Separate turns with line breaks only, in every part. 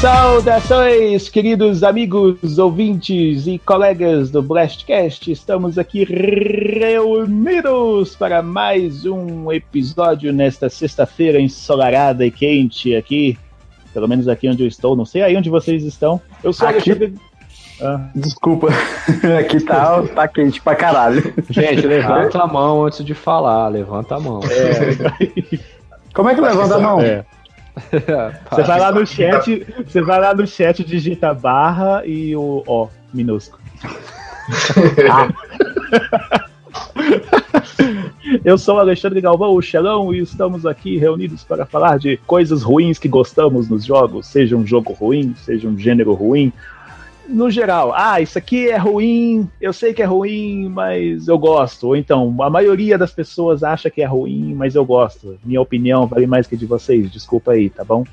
Saudações, queridos amigos, ouvintes e colegas do Blastcast. Estamos aqui reunidos para mais um episódio nesta sexta-feira ensolarada e quente aqui. Pelo menos aqui onde eu estou. Não sei aí onde vocês estão. Eu sou
aqui...
Alexandre...
Ah. Desculpa, aqui tá, tá quente pra caralho.
Gente, levanta a mão antes de falar, levanta a mão.
É. Como é que levanta a mão? É.
Você vai lá no chat, você vai lá no chat, digita barra e o ó minúsculo. ah. Eu sou Alexandre Galvão, o Xelão, e estamos aqui reunidos para falar de coisas ruins que gostamos nos jogos, seja um jogo ruim, seja um gênero ruim, no geral, ah, isso aqui é ruim, eu sei que é ruim, mas eu gosto. Ou então, a maioria das pessoas acha que é ruim, mas eu gosto. Minha opinião vale mais que a de vocês, desculpa aí, tá bom?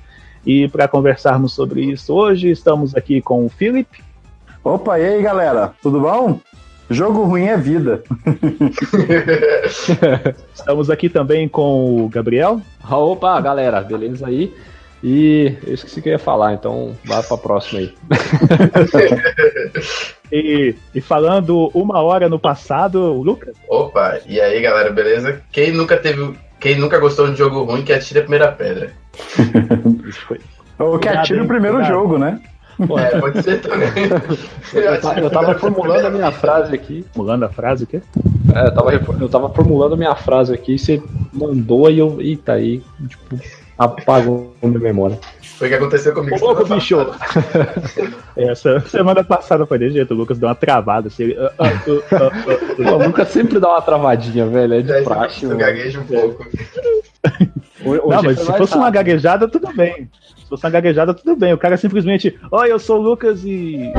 E para conversarmos sobre isso hoje, estamos aqui com o Felipe.
Opa, e aí galera, tudo bom? Jogo ruim é vida.
estamos aqui também com o Gabriel.
Opa, galera, beleza aí? E eu esqueci que eu ia falar, então vai pra próxima aí.
e, e, falando uma hora no passado, Lucas.
Opa, e aí galera, beleza? Quem nunca teve. Quem nunca gostou de um jogo ruim que atire a primeira pedra.
Ou que atire o primeiro Obrigado. jogo, né?
É, pode ser também.
Eu, tava formulando a minha frase aqui.
Formulando a frase o quê?
É, eu tava, eu tava formulando a minha frase aqui, você mandou e eu. Eita, aí, tipo, apagou minha memória.
Foi o que aconteceu comigo.
Ô, louco, bicho! Essa semana passada foi de jeito, o Lucas deu uma travada. Assim, uh,
uh, uh, o Lucas sempre dá uma travadinha, velho. É de é, praxe.
Eu gaguejo um pouco.
Não, mas se fosse uma gaguejada, tudo bem. Se fosse uma gaguejada, tudo bem. O cara simplesmente, oi, eu sou o Lucas e.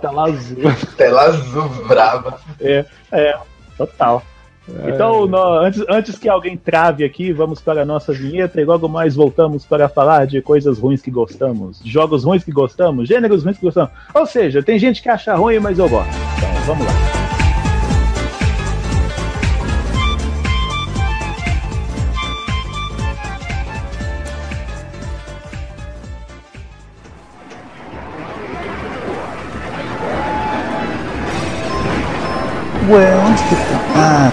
Tela azul.
Tela azul brava.
É, é, total. Então, antes, antes que alguém trave aqui, vamos para a nossa vinheta e logo mais voltamos para falar de coisas ruins que gostamos, jogos ruins que gostamos, gêneros ruins que gostamos. Ou seja, tem gente que acha ruim, mas eu gosto. Então, vamos lá.
Ué, onde que tá? Ah,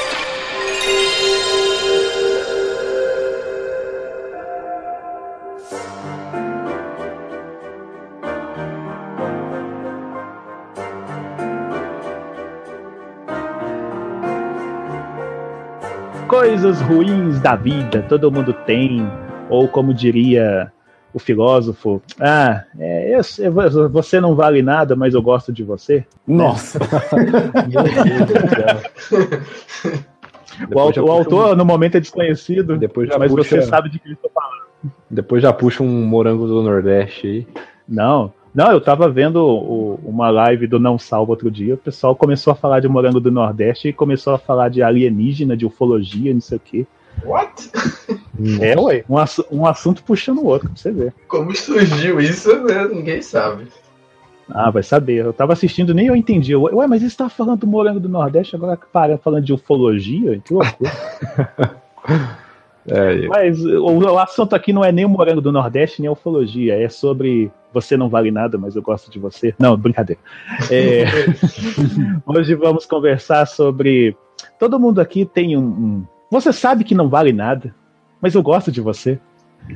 Coisas ruins da vida, todo mundo tem, ou como diria o filósofo, ah, é, eu, você não vale nada, mas eu gosto de você.
Nossa!
o, autor, o autor um... no momento é desconhecido,
Depois
mas
puxa...
você sabe de que eu estou falando.
Depois já puxa um morango do Nordeste aí.
Não, não, eu tava vendo o, uma live do Não Salvo outro dia, o pessoal começou a falar de morango do Nordeste e começou a falar de alienígena, de ufologia, não sei o quê.
What?
É, ué, um, ass um assunto puxando o outro, pra você ver.
Como surgiu isso, né? ninguém sabe.
Ah, vai saber. Eu tava assistindo, nem eu entendi. Ué, mas eles estavam falando do morango do Nordeste, agora para falando de ufologia? Que loucura. É, Mas o, o, assunto aqui não é nem o morango do Nordeste, nem a ufologia. É sobre você não vale nada, mas eu gosto de você. Não, brincadeira. É, hoje vamos conversar sobre. Todo mundo aqui tem um, um, Você sabe que não vale nada, mas eu gosto de você.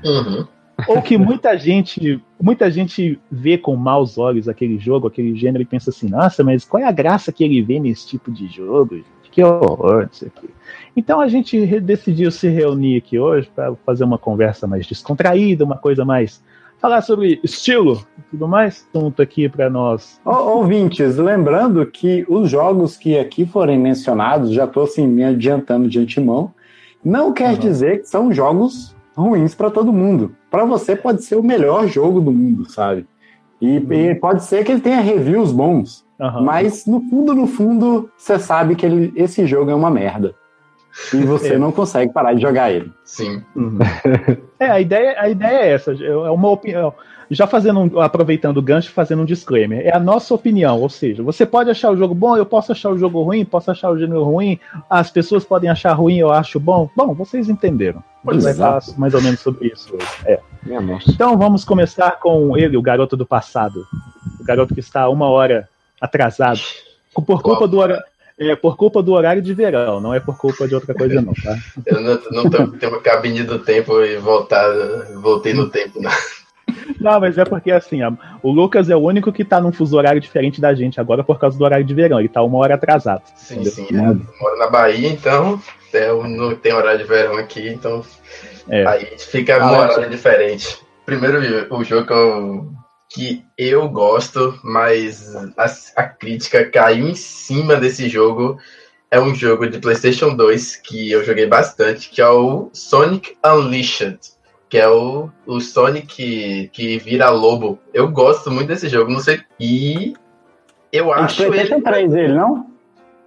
Uhum.
Ou que muita gente, muita gente vê com maus olhos aquele jogo, aquele gênero e pensa assim: nossa, mas qual é a graça que ele vê nesse tipo de jogo? Que horror, não sei o quê. Então a gente decidiu se reunir aqui hoje para fazer uma conversa mais descontraída, uma coisa mais falar sobre estilo e tudo mais. Assunto aqui para nós.
Ouvintes, lembrando que os jogos que aqui forem mencionados, já estou assim me adiantando de antemão, não quer uhum. dizer que são jogos ruins para todo mundo. Para você pode ser o melhor jogo do mundo, sabe? E, e pode ser que ele tenha reviews bons,
Aham.
mas no fundo, no fundo, você sabe que ele- esse jogo é uma merda. E você
É.
não consegue parar de jogar ele.
Sim.
É, a ideia, a ideia é essa. É uma opinião. Já fazendo um- aproveitando o gancho, fazendo um disclaimer. É a nossa opinião, ou seja, você pode achar o jogo bom, eu posso achar o jogo ruim, posso achar o gênero ruim, as pessoas podem achar ruim, eu acho bom. Bom, vocês entenderam. Hoje vai falar mais ou menos sobre isso. hoje. É. Então vamos começar com ele, o garoto do passado. O garoto que está uma hora atrasado. Por culpa do horário. É, por culpa do horário de verão, não é por culpa de outra coisa, não, tá?
Eu não, não tô, tenho uma cabine do tempo e voltar, voltei no tempo. Não.
Não, mas é porque assim, o Lucas é o único que tá num fuso horário diferente da gente agora por causa do horário de verão. Ele tá uma hora atrasado.
Sim, sim. Eu moro na Bahia, então é, não tem horário de verão aqui, então
É.
aí fica
Ah,
uma horário diferente. Primeiro o jogo que eu, que eu gosto, mas a, a crítica caiu em cima desse jogo. É um jogo de PlayStation 2 que eu joguei bastante, que é o Sonic Unleashed, que é o, o Sonic que, que vira lobo. Eu gosto muito desse jogo, não sei. E eu
É
acho ele.
PlayStation 3 ele, não?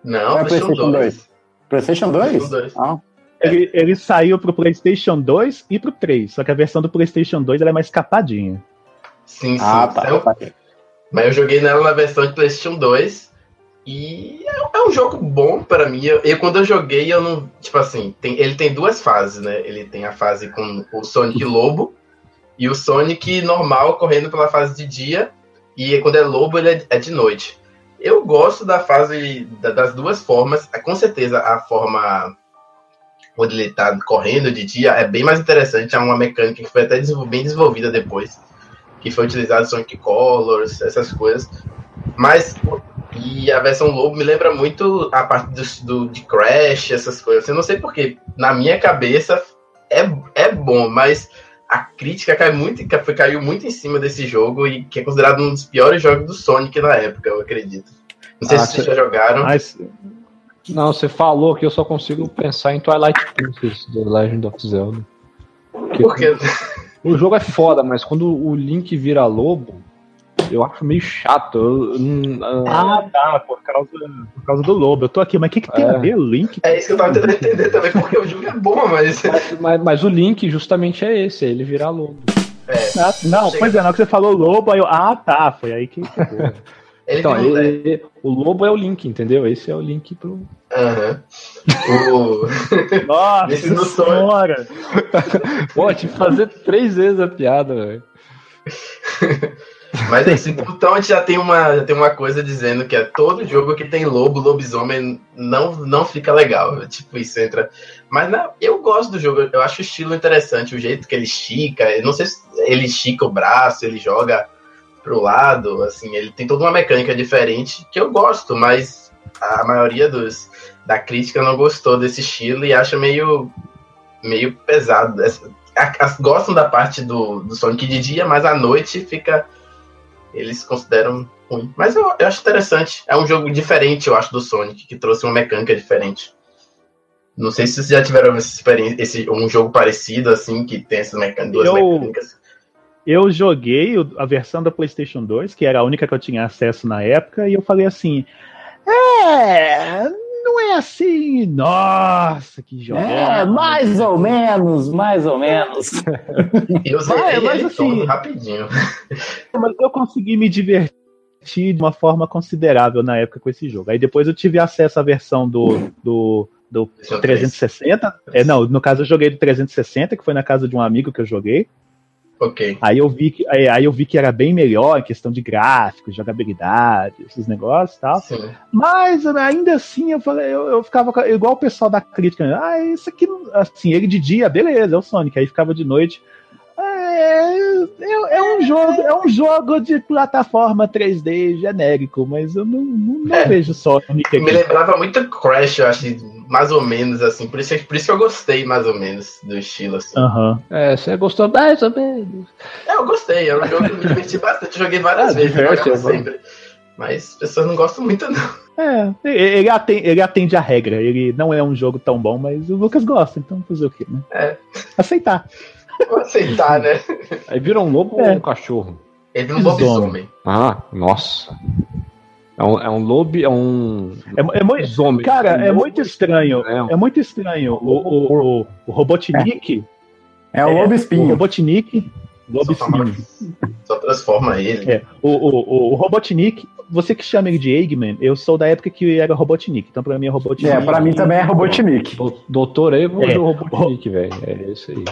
Não,
Ou é
PlayStation
PlayStation
2.
2? PlayStation 2?
PlayStation 2.
Ah,
Ele, ele saiu pro PlayStation 2 e pro 3, só que a versão do PlayStation 2 ela é mais capadinha.
Sim, sim.
ah, tá.
Eu-
tá.
mas eu joguei nela na versão de PlayStation 2 e é, é um jogo bom pra mim. Eu, eu- quando eu joguei, eu não. Tipo assim, tem- ele tem duas fases, né? Ele tem a fase com o Sonic Lobo e o Sonic normal correndo pela fase de dia. E quando é lobo, ele é, é de noite. Eu gosto da fase da- das duas formas. Com certeza, a forma quando ele tá correndo de dia é bem mais interessante. É uma mecânica que foi até bem desenvolvida depois. Que foi utilizado Sonic Colors, essas coisas. Mas e a versão Lobo me lembra muito a parte do, do- de Crash, essas coisas. Eu não sei porquê. Na minha cabeça é, é bom, mas a crítica cai muito, caiu muito em cima desse jogo e que é considerado um dos piores jogos do Sonic na época, eu acredito. Não sei
Ah,
se vocês
cê-
já jogaram.
Mas
Não, você falou que eu só consigo pensar em Twilight Princess do Legend of Zelda. Porque
Porque
O jogo é foda, mas quando o Link vira lobo, eu acho meio chato. Eu- ah,
tá, por causa, por causa do lobo. Eu tô aqui, mas o que, que tem
É.
a ver o Link?
é isso que eu tava tentando entender também, porque o jogo é bom, mas.
mas, mas o Link justamente é esse, é ele virar lobo.
É,
Ah, não, pois é, não que você falou lobo, aí eu. Ah, tá, foi aí que.
ele
Então, ele- o lobo é o Link, entendeu? Esse é o Link pro.
Aham. O-
Nossa
Esse sonho.
senhora!
Que fazer três vezes a piada, velho.
Mas assim, então a gente já tem, uma, já tem uma coisa dizendo que é todo jogo que tem lobo, lobisomem, não, não fica legal. Tipo, isso entra. Mas não, eu gosto do jogo, eu acho o estilo interessante, o jeito que ele estica. Eu não sei se ele estica o braço, ele joga pro lado, assim, ele tem toda uma mecânica diferente que eu gosto, mas a maioria dos, da crítica não gostou desse estilo e acha meio, meio pesado. Gostam da parte do, do Sonic de dia, mas à noite fica eles consideram ruim. Mas eu, eu acho interessante. É um jogo diferente, eu acho, do Sonic, que trouxe uma mecânica diferente. Não sei se vocês já tiveram essa experiência, esse, um jogo parecido, assim, que tem essas mecânicas,
Eu-
mecânicas.
Eu joguei a versão da PlayStation 2, que era a única que eu tinha acesso na época, e eu falei assim: É, não é assim, nossa, que jogo.
É, mais ou menos, mais ou menos.
Eu zerei
mas assim-
todo rapidinho.
Mas eu consegui me divertir de uma forma considerável na época com esse jogo. Aí depois eu tive acesso à versão do, do, do
PlayStation
360. É, não, no caso eu joguei do 360, que foi na casa de um amigo que eu joguei.
Ok.
Aí eu vi que, aí, aí eu vi que era bem melhor em questão de gráficos, jogabilidade, esses negócios e tal.
Sim.
Mas ainda assim eu falei, eu, eu ficava igual o pessoal da crítica, né? ah, isso aqui, assim, ele de dia, beleza, é o Sonic, aí ficava de noite. É, é, é um jogo, é um jogo de plataforma 3D genérico, mas eu não, não, não
É.
vejo Sonic
Me lembrava muito Crash, eu acho, mais ou menos, assim. Por isso, por isso que eu gostei, mais ou menos, do estilo, assim.
Aham.
É, você gostou mais ou menos.
É, eu gostei, é um jogo que eu me diverti bastante. Eu joguei várias
Ah,
vezes,
diverte, é
sempre. Mas as pessoas não gostam muito, não.
É, ele atende, ele atende a regra. Ele não é um jogo tão bom, mas o Lucas gosta, então fazer o quê, né?
É.
Aceitar.
Vou aceitar, né?
Aí vira um lobo
É.
ou um cachorro?
Ele vira um lobisomem.
Ah, nossa. É um, é um lobo. É um.
É, é muito,
lobisomem.
cara,
Um
é
lobo-
muito estranho.
É um-
É muito estranho. O, o, o, o Robotnik.
É o Lobo
O
Espinho.
Robotnik. Lobo
Só,
Espinho.
só transforma ele.
É, o, o, o, o Robotnik, você que chama ele de Eggman, eu sou da época que era Robotnik, então pra mim é Robotnik.
É, pra mim também é Robotnik.
Do- Doutor Evo
É.
do Robotnik, velho. É isso aí.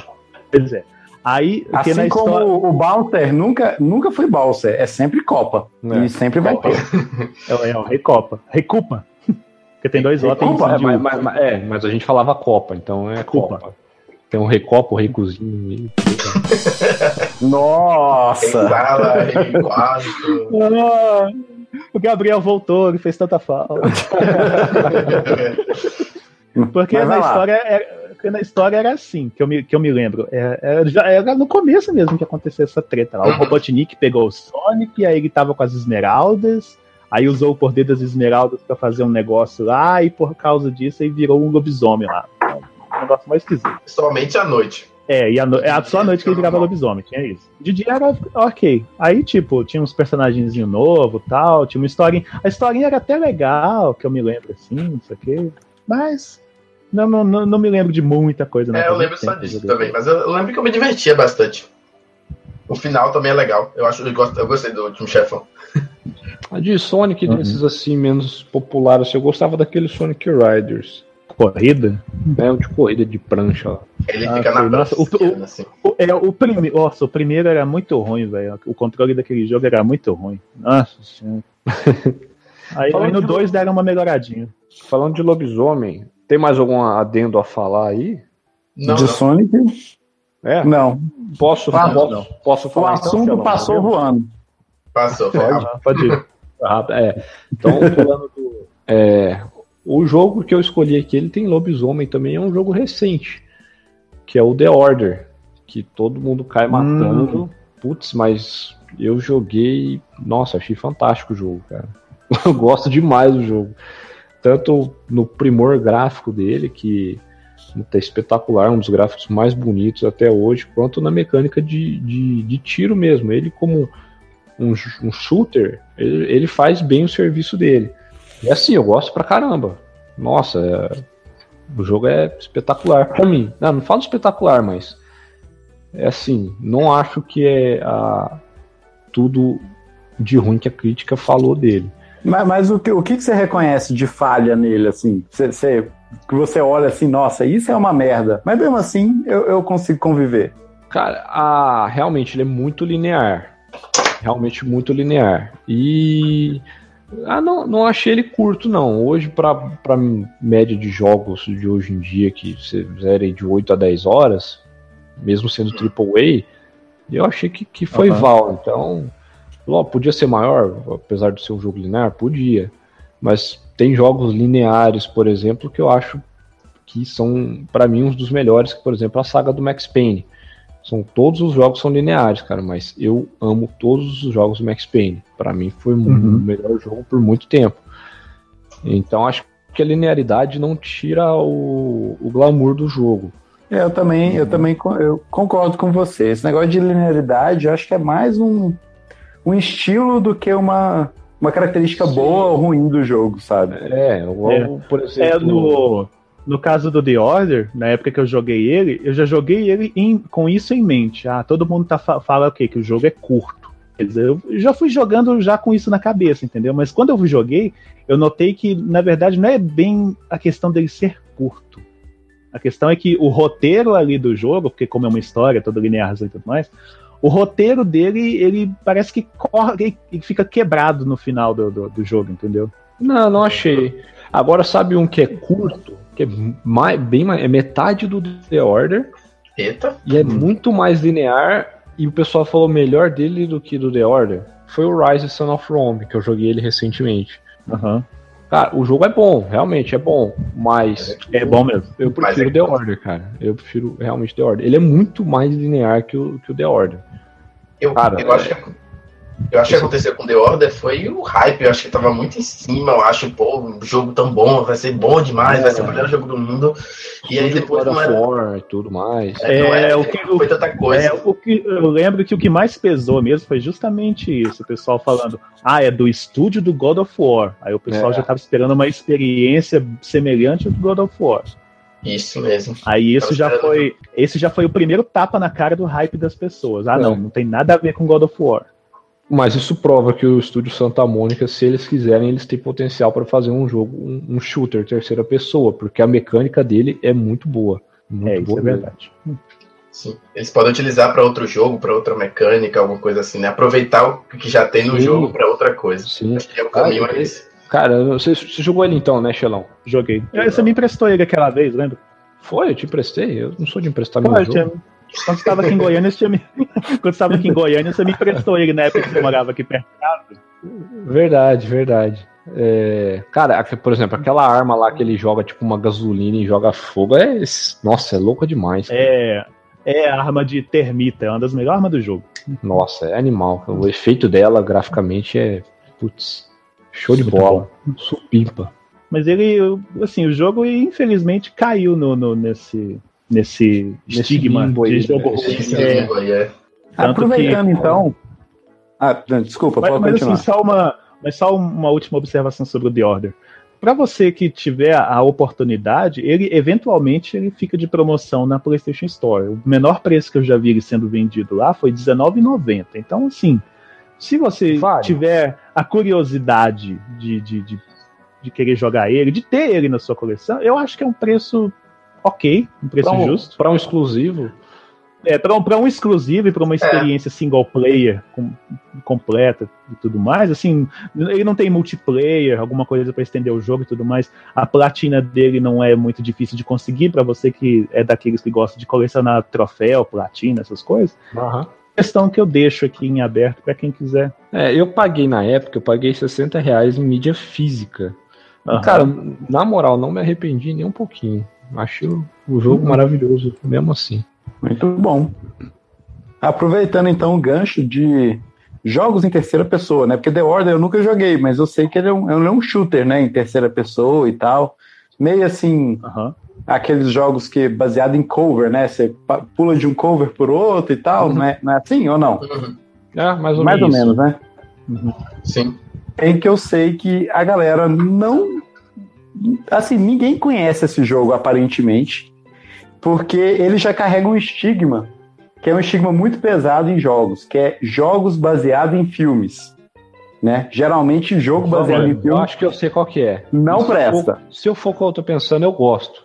Pois é. Aí,
Assim
na
como
história.
o Balter nunca, nunca foi Balser, é sempre Copa.
É.
E sempre vai ter.
É, é o Recopa. Recupa. Porque tem dois um de
Mas, mas- mas- é, mas a gente falava Copa, então é
Copa.
Copa. Tem um Recopa, o
Tem
Nossa!
o Gabriel voltou, ele fez tanta falta. Porque
lá.
história, era, porque na história era assim, que eu me, que eu me lembro. É, Era, já era no começo mesmo que aconteceu essa treta lá. O. Robotnik pegou o Sonic, aí ele tava com as esmeraldas, aí usou o poder das esmeraldas pra fazer um negócio lá, e por causa disso ele virou um lobisomem lá. Um negócio mais esquisito.
Somente à noite.
É, e a no... é só a noite que ele virava lobisomem, tinha isso. De dia era ok. Aí, tipo, tinha uns personagenzinhos novos tal, tinha uma historinha. A historinha era até legal, que eu me lembro assim, não sei o quê. Mas. Não, não, não, não me lembro de muita coisa. não.
É, eu lembro só disso
joguei.
também, mas eu, eu lembro que eu me divertia bastante. O final também é legal. Eu acho eu, gosto, eu gostei do último chefão.
A de Sonic,
Uhum.
desses assim, menos populares, eu gostava daquele Sonic Riders.
Corrida?
É um de corrida de prancha lá.
Ele
Ah,
fica na.
Nossa, o-
prancha, assim.
O, é, o, prime... Nossa, o primeiro era muito ruim, velho. O controle daquele jogo era muito ruim. Nossa senhora. Aí,
Falando
aí no
de-
2 deram uma melhoradinha.
Falando de lobisomem, tem mais algum adendo a falar aí?
Não,
de
não.
Sonic?
É?
Não.
Posso,
Ah,
posso,
não.
posso
O
falar então?
assunto passou voando.
Passou.
Ah, pode ir.
Ah, é. Então, falando do. é, o jogo que eu escolhi aqui, ele tem lobisomem também, é um jogo recente, que é o The Order, que todo mundo cai matando. Putz, mas eu joguei. Nossa, achei fantástico o jogo, cara. Eu gosto demais do jogo. Tanto no primor gráfico dele, que tá espetacular, um dos gráficos mais bonitos até hoje, quanto na mecânica de, de, de tiro mesmo. Ele, como um, um shooter, ele, ele faz bem o serviço dele. E assim, eu gosto pra caramba. Nossa, é- o jogo é espetacular pra mim. Não, não falo espetacular, mas é assim, não acho que é a- tudo de ruim que a crítica falou dele.
Mas, mas o, que, o que que você reconhece de falha nele, assim? Você, você- que você olha assim, nossa, isso é uma merda. Mas mesmo assim, eu, eu consigo conviver.
Cara, a- realmente ele é muito linear. Realmente muito linear. E. Ah, não, não achei ele curto, não. Hoje, pra, pra média de jogos de hoje em dia, que você zera de 8 a 10 horas, mesmo sendo AAA, eu achei que, que foi
Aham.
val. Então, ó, podia ser maior, apesar de ser um jogo linear? Podia. Mas tem jogos lineares, por exemplo, que eu acho que são, pra mim, uns dos melhores, que, por exemplo, a saga do Max Payne. São todos os jogos são lineares, cara, mas eu amo todos os jogos do Max Payne. Pra mim foi o
Uhum.
melhor jogo por muito tempo. Então acho que a linearidade não tira o, o glamour do jogo.
É, Eu também, eu também eu concordo com você. Esse negócio de linearidade, eu acho que é mais um, um estilo do que uma, uma característica boa ou ruim do jogo, sabe?
É,
É.
por
É,
exemplo.
no, no caso do The Order, na época que eu joguei ele, eu já joguei ele em- com isso em mente. Ah, todo mundo tá, fa- fala o quê? Que o jogo é curto. Quer dizer, eu já fui jogando já com isso na cabeça, entendeu? Mas quando eu joguei, eu notei que, na verdade, não é bem a questão dele ser curto. A questão é que o roteiro ali do jogo, porque como é uma história toda linear e tudo mais, o roteiro dele, ele parece que corre e fica quebrado no final do, do, do jogo, entendeu?
Não, não achei. Agora sabe um que é curto, que é mais, bem mais, é metade do The Order
Eita.
e é muito mais linear. E o pessoal falou melhor dele do que do The Order. Foi o Rise Son of Rome, que eu joguei ele recentemente.
Aham.
Cara, o jogo é bom, realmente é bom, mas
É bom mesmo.
eu prefiro
é
The. Order, cara. Eu prefiro realmente The Order. Ele é muito mais linear que o, que o The Order.
Eu,
Cara,
eu acho que Eu acho que aconteceu com The Order foi o hype, eu acho que tava muito em cima, eu acho, pô, um jogo tão bom, vai ser bom demais, vai ser o melhor jogo do mundo. E aí depois
God
não
of
era,
War e tudo mais.
é, não
É,
era-
o que-
foi tanta coisa.
É, o que eu lembro que o que mais pesou mesmo foi justamente isso, o pessoal falando, ah, é do estúdio do God of War. Aí o pessoal
É.
já tava esperando uma experiência semelhante ao do God of War.
Isso mesmo.
Aí isso já foi, esse já foi o primeiro tapa na cara do hype das pessoas. Ah,
É.
não, não tem nada a ver com God of War.
Mas isso prova que o estúdio Santa Mônica, se eles quiserem, eles têm potencial para fazer um jogo, um, um shooter terceira pessoa, porque a mecânica dele é muito boa. Muito
É, isso
boa
é
mesmo.
verdade.
Sim. Eles podem utilizar para outro jogo, para outra mecânica, alguma coisa assim, né? Aproveitar o que já tem no
Sim.
jogo para outra coisa.
Sim.
Acho que é o caminho
Ah,
é esse.
Cara, você, você jogou ele então, né, Xelão?
Joguei. É, Você me emprestou ele aquela vez, lembra?
Foi, eu te emprestei. Eu não sou de emprestar
Pô,
meu
eu
jogo.
tinha- Quando você estava aqui em Goiânia, você me... quando estava aqui em Goiânia, você me emprestou ele na época que você morava aqui perto de casa.
Verdade, verdade. É, cara, por exemplo, aquela arma lá que ele joga tipo uma gasolina e joga fogo, é. Nossa, é louca demais. cara.
É, é a arma de termita, é uma das melhores armas do jogo.
Nossa, é animal. O efeito dela graficamente é. Putz, show de bola. Supimpa.
Mas ele, assim, o jogo infelizmente caiu no, no- nesse, nesse, estigma de jogo ruim. É,
é.
Aproveitando
que-
então. Ah, não, desculpa,
mas,
pode
mas,
continuar.
assim, só uma, mas só uma última observação sobre o The Order. Para você que tiver a oportunidade, ele eventualmente ele fica de promoção na PlayStation Store. O menor preço que eu já vi ele sendo vendido lá foi R$19,90. Então, assim, se você
Vale.
tiver a curiosidade de, de, de, de querer jogar ele, de ter ele na sua coleção, eu acho que é um preço ok, um preço
Pra um,
justo.
pra um exclusivo,
É, para um, pra um exclusivo e para uma experiência single player com- completa e tudo mais, assim, ele não tem multiplayer, alguma coisa para estender o jogo e tudo mais. A platina dele não é muito difícil de conseguir para você que é daqueles que gosta de colecionar troféu, platina, essas coisas. Questão que eu deixo aqui em aberto para quem quiser.
É, eu paguei na época, eu paguei 60 reais em mídia física.
Aham.
Cara, na moral, não me arrependi nem um pouquinho. Acho o jogo maravilhoso, mesmo assim.
Muito bom. Aproveitando então o gancho de jogos em terceira pessoa, né? Porque The Order eu nunca joguei, mas eu sei que ele é um, ele é um shooter, né? Em terceira pessoa e tal. Meio assim,
Aham.
aqueles jogos que baseado em cover, né? Você pula de um cover por outro e tal, não, é, não é assim ou não?
Uhum.
É, mais ou
Mais ou
menos.
né?
Sim.
Tem que eu sei que a galera não. Assim, ninguém conhece esse jogo aparentemente, porque ele já carrega um estigma, que é um estigma muito pesado em jogos, que é jogos baseados em filmes. Né? Geralmente, jogo baseado em
Eu
filme
acho que eu sei qual que é.
não
Se
presta.
for- se eu for o que eu tô pensando, eu gosto.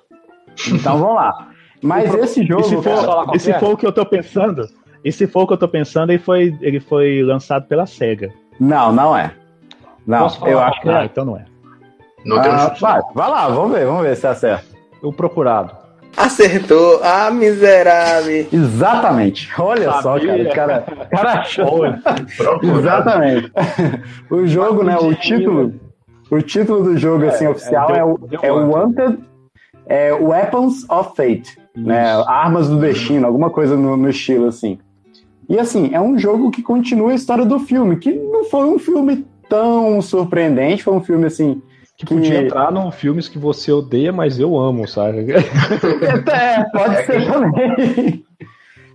Então vamos lá. Mas esse jogo.
E se, for,
qual
e se for o que eu tô pensando, e se for o que eu tô pensando, ele foi, ele foi lançado pela SEGA.
Não, não é. Não,
Posso falar
eu
qual
acho que
Ah,
é.
então não é.
Não tem um
Ah,
chute.
vai, vai lá, vamos ver, vamos ver se acerta.
O procurado.
Acertou. Ah, miserável.
Exatamente. Olha só, cara. O cara, cara achou. Exatamente. o jogo, né? O título, o título do jogo assim oficial
é
é, o, é o Wanted, é Weapons of Fate, né? Armas do Destino, alguma coisa no, no estilo assim. E assim é um jogo que continua a história do filme, que não foi um filme tão surpreendente, foi um filme assim
Que podia entrar num filmes que você odeia, mas eu amo, sabe?
É, pode
É
ser também.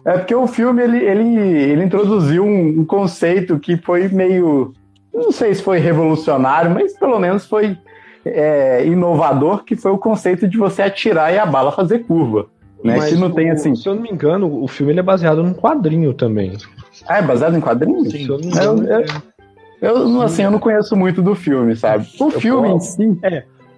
É porque o filme ele, ele, ele introduziu um, um conceito que foi meio. Não sei se foi revolucionário, mas pelo menos foi é, inovador, que foi o conceito de você atirar e a bala fazer curva. Né?
Mas
Que não
o-
tem assim.
Se eu não me engano, o filme ele é baseado num quadrinho também.
Ah, é baseado em quadrinhos?
Se eu não me
Eu,
engano,
eu, eu, não- assim, eu não conheço muito do filme, sabe? O filme em
posso-
si.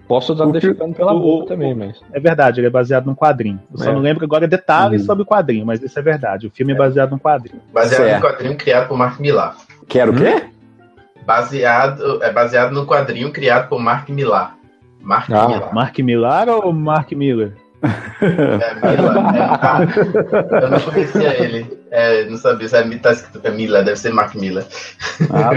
Posso estar
o
defecando pela
o-
boca
o-
também, mas.
É verdade, ele é baseado num quadrinho. Eu só
É.
não lembro agora detalhes
Uhum.
sobre o quadrinho, mas isso é verdade. O filme é baseado num quadrinho.
Baseado
Certo.
no quadrinho criado por Mark Millar.
Quero o quê?
Baseado, é baseado no quadrinho criado por Mark Millar. Mark
Ah,
Millar.
Mark Millar ou Mark Miller?
É, Millar. É, ah, eu não conhecia ele. É, não sabia se é, tá escrito é Miller, deve ser Mark Miller.
Ah.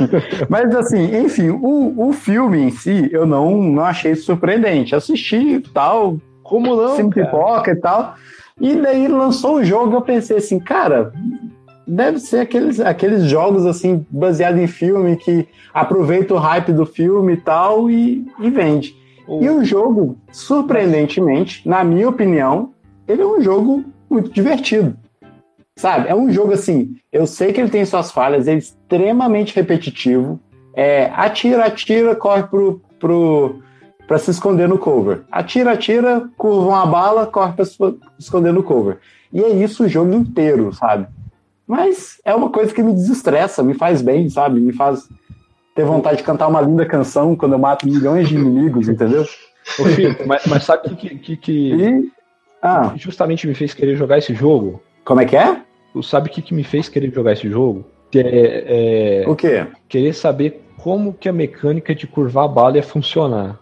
Mas assim, enfim, o, o filme em si eu não, não achei surpreendente. Assisti e tal,
Como não? Cara?
Pipoca e tal. E daí lançou o jogo eu pensei assim, cara, deve ser aqueles, aqueles jogos assim, baseados em filme, que aproveita o hype do filme e tal e, e vende. E o jogo, surpreendentemente, na minha opinião, ele é um jogo muito divertido. Sabe? É um jogo assim, eu sei que ele tem suas falhas, é extremamente repetitivo. É, atira, atira, corre pro, pro, pra se esconder no cover. Atira, atira, curva uma bala, corre pra se esconder no cover. E é isso o jogo inteiro, sabe? Mas é uma coisa que me desestressa, me faz bem, sabe? Me faz ter vontade de cantar uma linda canção quando eu mato milhões de inimigos, entendeu?
Ô, mas, mas sabe o que, que, que
E. Ah,
justamente me fez querer jogar esse jogo?
como é que é?
Tu sabe o que, que me fez querer jogar esse jogo? É, é
O quê?
querer saber como que a mecânica de curvar a bala ia funcionar.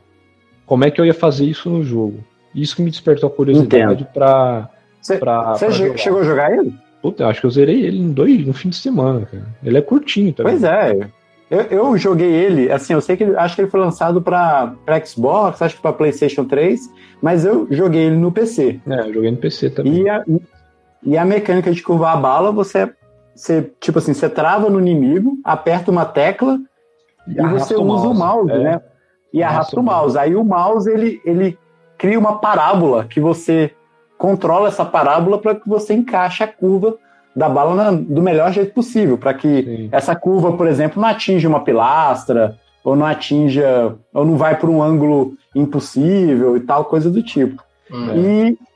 Como é que eu ia fazer isso no jogo. Isso que me despertou a curiosidade pra,
Você
pra,
você chegou a jogar ele?
Puta, eu acho que eu zerei ele em dois, no fim de semana, cara. Ele é curtinho também.
Pois é. Eu, eu joguei ele, assim, eu sei que acho que ele foi lançado para Xbox, acho que para PlayStation 3, mas eu joguei ele no PC.
É, eu joguei no PC também.
E a, e a mecânica de curvar a bala, você, você tipo assim, você trava no inimigo, aperta uma tecla e,
arrasta
você
o
usa o mouse,
é.
né? E
Arrasta o
mouse. Aí o mouse ele, ele cria uma parábola que você controla essa parábola para que você encaixe a curva da bala na- do melhor jeito possível, para que
Sim.
essa curva, por exemplo, não atinja uma pilastra ou não atinja ou não vai para um ângulo impossível e tal coisa do tipo.
Hum.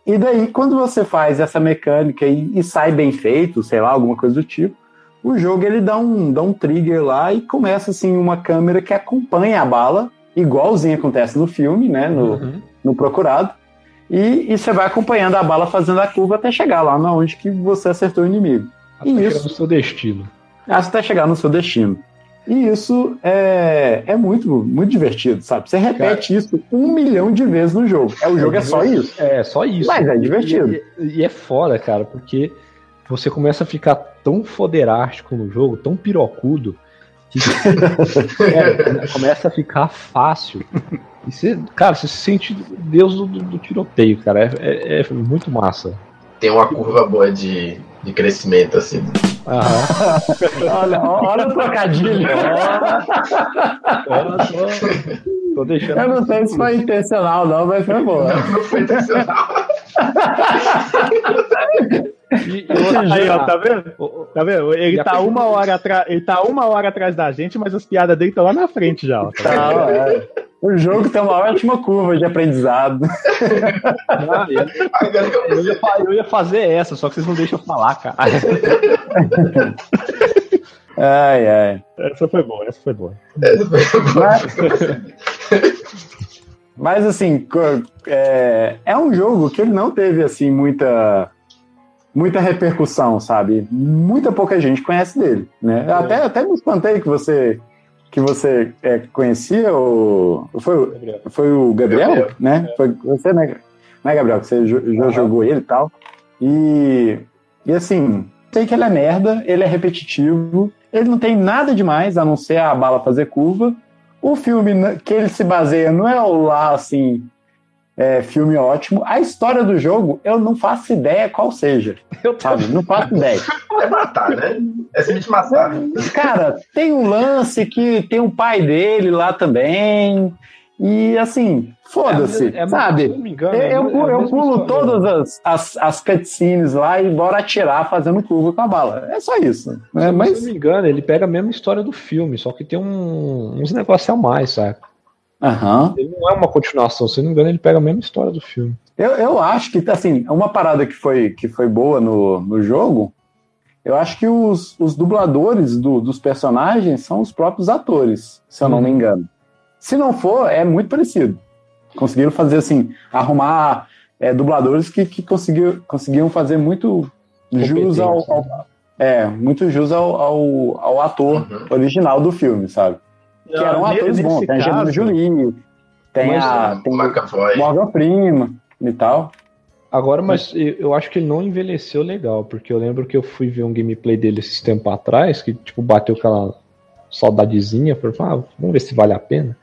E, e daí, quando você faz essa mecânica e, e sai bem feito, sei lá, alguma coisa do tipo, o jogo ele dá um, dá um trigger lá e começa assim uma câmera que acompanha a bala, igualzinho acontece no filme, né? No,
Uhum.
no Procurado. E, e você vai acompanhando a bala fazendo a curva até chegar lá na onde que você acertou o inimigo.
Até
E
chegar
isso.
no seu destino.
Até chegar no seu destino. E isso é, é muito, muito divertido, sabe? Você repete isso um milhão de vezes no jogo. É, o jogo é só isso.
É, só isso.
Mas é divertido.
E, e- e é foda, cara, porque você começa a ficar tão foderástico no jogo, tão pirocudo, que é, começa a ficar fácil. E você, cara, você se sente Deus do, do- do tiroteio, cara. É, é- é muito massa.
Tem uma curva boa de, de crescimento, assim.
Aham.
Olha, olha o trocadilho.
Olha só. Tô deixando.
Eu não sei se foi intencional, não, mas foi bom.
Não foi intencional.
E, e outra-
Aí, ó, tá vendo? Tá vendo? Ele
a
tá, uma hora atrás, ele tá uma hora atrás da gente, mas as piadas dele estão lá na frente já. Ó. Tá vendo?
Não, é. O jogo tem uma ótima curva de aprendizado.
Ah, eu-
eu
ia, eu ia fazer essa, só que vocês não deixam eu falar, cara.
Ai, ai.
Essa foi boa, essa foi boa.
Mas assim, co- é, é um jogo que ele não teve assim muita muita repercussão, sabe? Muita pouca gente conhece dele, né? Eu Até, até me espantei que você que você é, conhecia o foi, o-
Gabriel.
foi o Gabriel,
Gabriel,
né? Foi você, né? Não é Gabriel que você já jogou ele e tal. E e assim, sei que ele é merda, ele é repetitivo, ele não tem nada demais a não ser a bala fazer curva. O filme que ele se baseia não é o lá, assim, é, filme ótimo. A história do jogo, eu não faço ideia qual seja,
Eu
sabe? Não faço ideia.
É matar, né? É simplesmente matar.
Cara, tem um lance que tem o pai dele lá também. E, assim, foda-se,
É, é, Se
sabe?
eu não me engano,
Eu,
é
eu,
é a
eu
mesma
pulo
história.
todas as, as, as cutscenes lá e bora atirar fazendo curva com a bala. É só isso. Né?
Se
Mas,
eu não me engano, ele pega a mesma história do filme, só que tem um- uns negócios a mais, saca?
Aham.
Ele não é uma continuação, se não me engano, ele pega a mesma história do filme.
Eu, eu acho que, assim, uma parada que foi, que foi boa no, no jogo, eu acho que os, os dubladores do- dos personagens são os próprios atores, se eu não
Uhum.
me engano. Se não for, é muito parecido. Conseguiram fazer, assim, arrumar é, dubladores que, que conseguiu, conseguiam fazer muito jus ao, ao- é, muito jus ao, ao, ao ator
Uhum.
original do filme, sabe? Que eram
Ne-
atores bons. Tem a Angelina Jolie, tem a
O
tem. Morgan Freeman e tal.
Agora, mas eu acho que ele não envelheceu legal, porque eu lembro que eu fui ver um gameplay dele esses tempos atrás, que tipo, bateu aquela saudadezinha, falei, ah, vamos ver se vale a pena.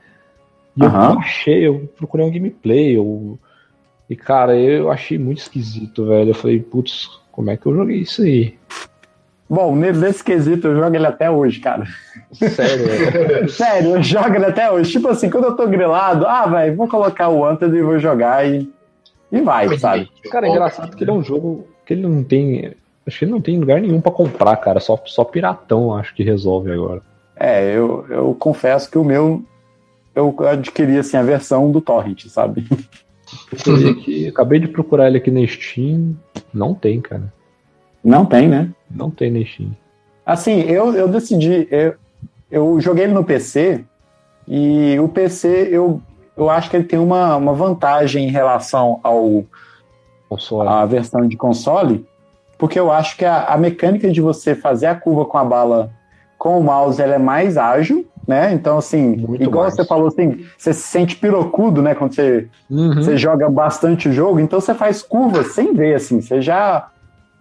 E
Aham.
eu achei, eu procurei um gameplay, eu... e cara, eu achei muito esquisito, velho. Eu falei, putz, como é que eu joguei isso aí?
Bom, nesse quesito eu jogo ele até hoje, cara.
Sério?
Sério, eu jogo ele até hoje. Tipo assim, quando eu tô grilado, ah, velho, vou colocar o Wanted e vou jogar e, e vai, sabe?
Cara, é engraçado que ele é um jogo que ele não tem. Acho que ele não tem lugar nenhum pra comprar, cara. Só, só piratão acho que resolve agora.
É, eu, eu confesso que o meu eu adquiri assim a versão do torrent, sabe?
Aqui, acabei de procurar ele aqui na Steam. Não tem, cara.
Não tem, né?
Não tem na Steam.
Assim, eu, eu decidi. Eu, eu joguei ele no PC e o PC eu, eu acho que ele tem uma, uma vantagem em relação ao
Console.
à versão de console, porque eu acho que a, a mecânica de você fazer a curva com a bala com o mouse ela é mais ágil, né? Então, assim,
Muito
igual
mais.
você falou assim, você se sente pirocudo, né? Quando você,
Uhum.
você joga bastante o jogo, então você faz curvas sem ver, assim, você já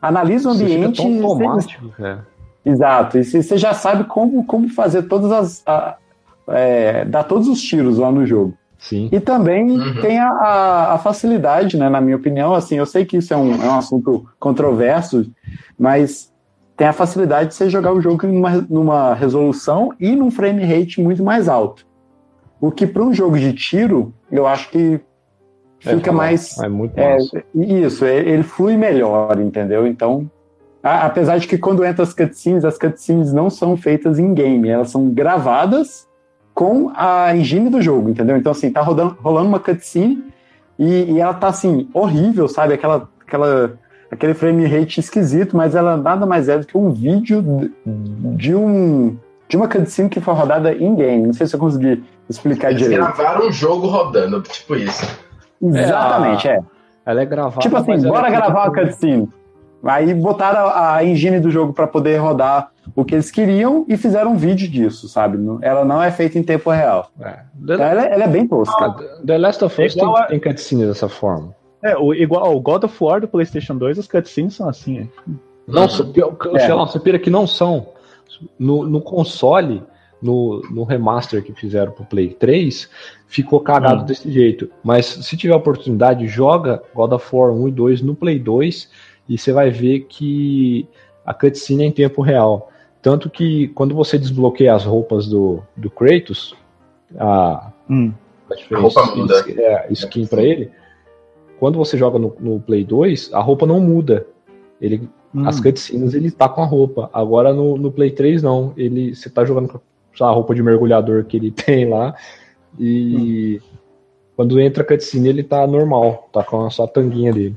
analisa o
Você fica
ambiente. e você-
automático, cara.
Exato, e você você já sabe como, como fazer todas as. a- é, dar todos os tiros lá no jogo.
Sim.
E também
Uhum.
tem a, a, a facilidade, né? Na minha opinião, assim, eu sei que isso é um, é um assunto controverso, mas tem a facilidade de você jogar o jogo numa, numa resolução e num frame rate muito mais alto. O que para um jogo de tiro, eu acho que fica
É,
mais.
É muito
É,
massa.
isso, ele ele flui melhor, entendeu? Então, a- apesar de que quando entra as cutscenes, as cutscenes não são feitas em game, elas são gravadas com a engine do jogo, entendeu? Então, assim, tá rodando, rolando uma cutscene e, e ela tá, assim, horrível, sabe? Aquela, aquela, aquele frame rate esquisito, mas ela nada mais é do que um vídeo de- de um de uma cutscene que foi rodada em game. Não sei se eu consegui explicar
Eles
direito.
gravaram um jogo rodando, tipo isso.
Exatamente, é.
Ela é gravada.
Tipo assim,
ela
bora
é
gravar a cutscene. Aí botaram a, a engine do jogo pra poder rodar o que eles queriam e fizeram um vídeo disso, sabe? Não- Ela não é feita em tempo real.
É.
Então
The,
ela, é- ela é bem tosca.
The Last of Us
É
tem,
a-
tem cutscene dessa forma.
É, o, igual o God of War do PlayStation 2, as cutscenes são assim. é.
Não,
Uhum.
É.
sei lá, você pira que não são. No, no console, no, no remaster que fizeram pro Play 3, ficou cagado
Hum.
desse jeito. Mas se tiver oportunidade, joga God of War 1 e 2 no Play 2 e você vai ver que a cutscene é em tempo real. Tanto que quando você desbloqueia as roupas do, do Kratos, a,
Hum.
a
A roupa muda.
É, skin pra ele. Quando você joga no, no Play 2, a roupa não muda. Ele,
Hum.
As cutscenes ele tá com a roupa. Agora no, no Play 3 não. Ele, você tá jogando com a roupa de mergulhador que ele tem lá. E quando entra a cutscene ele tá normal. Tá com a só a tanguinha dele.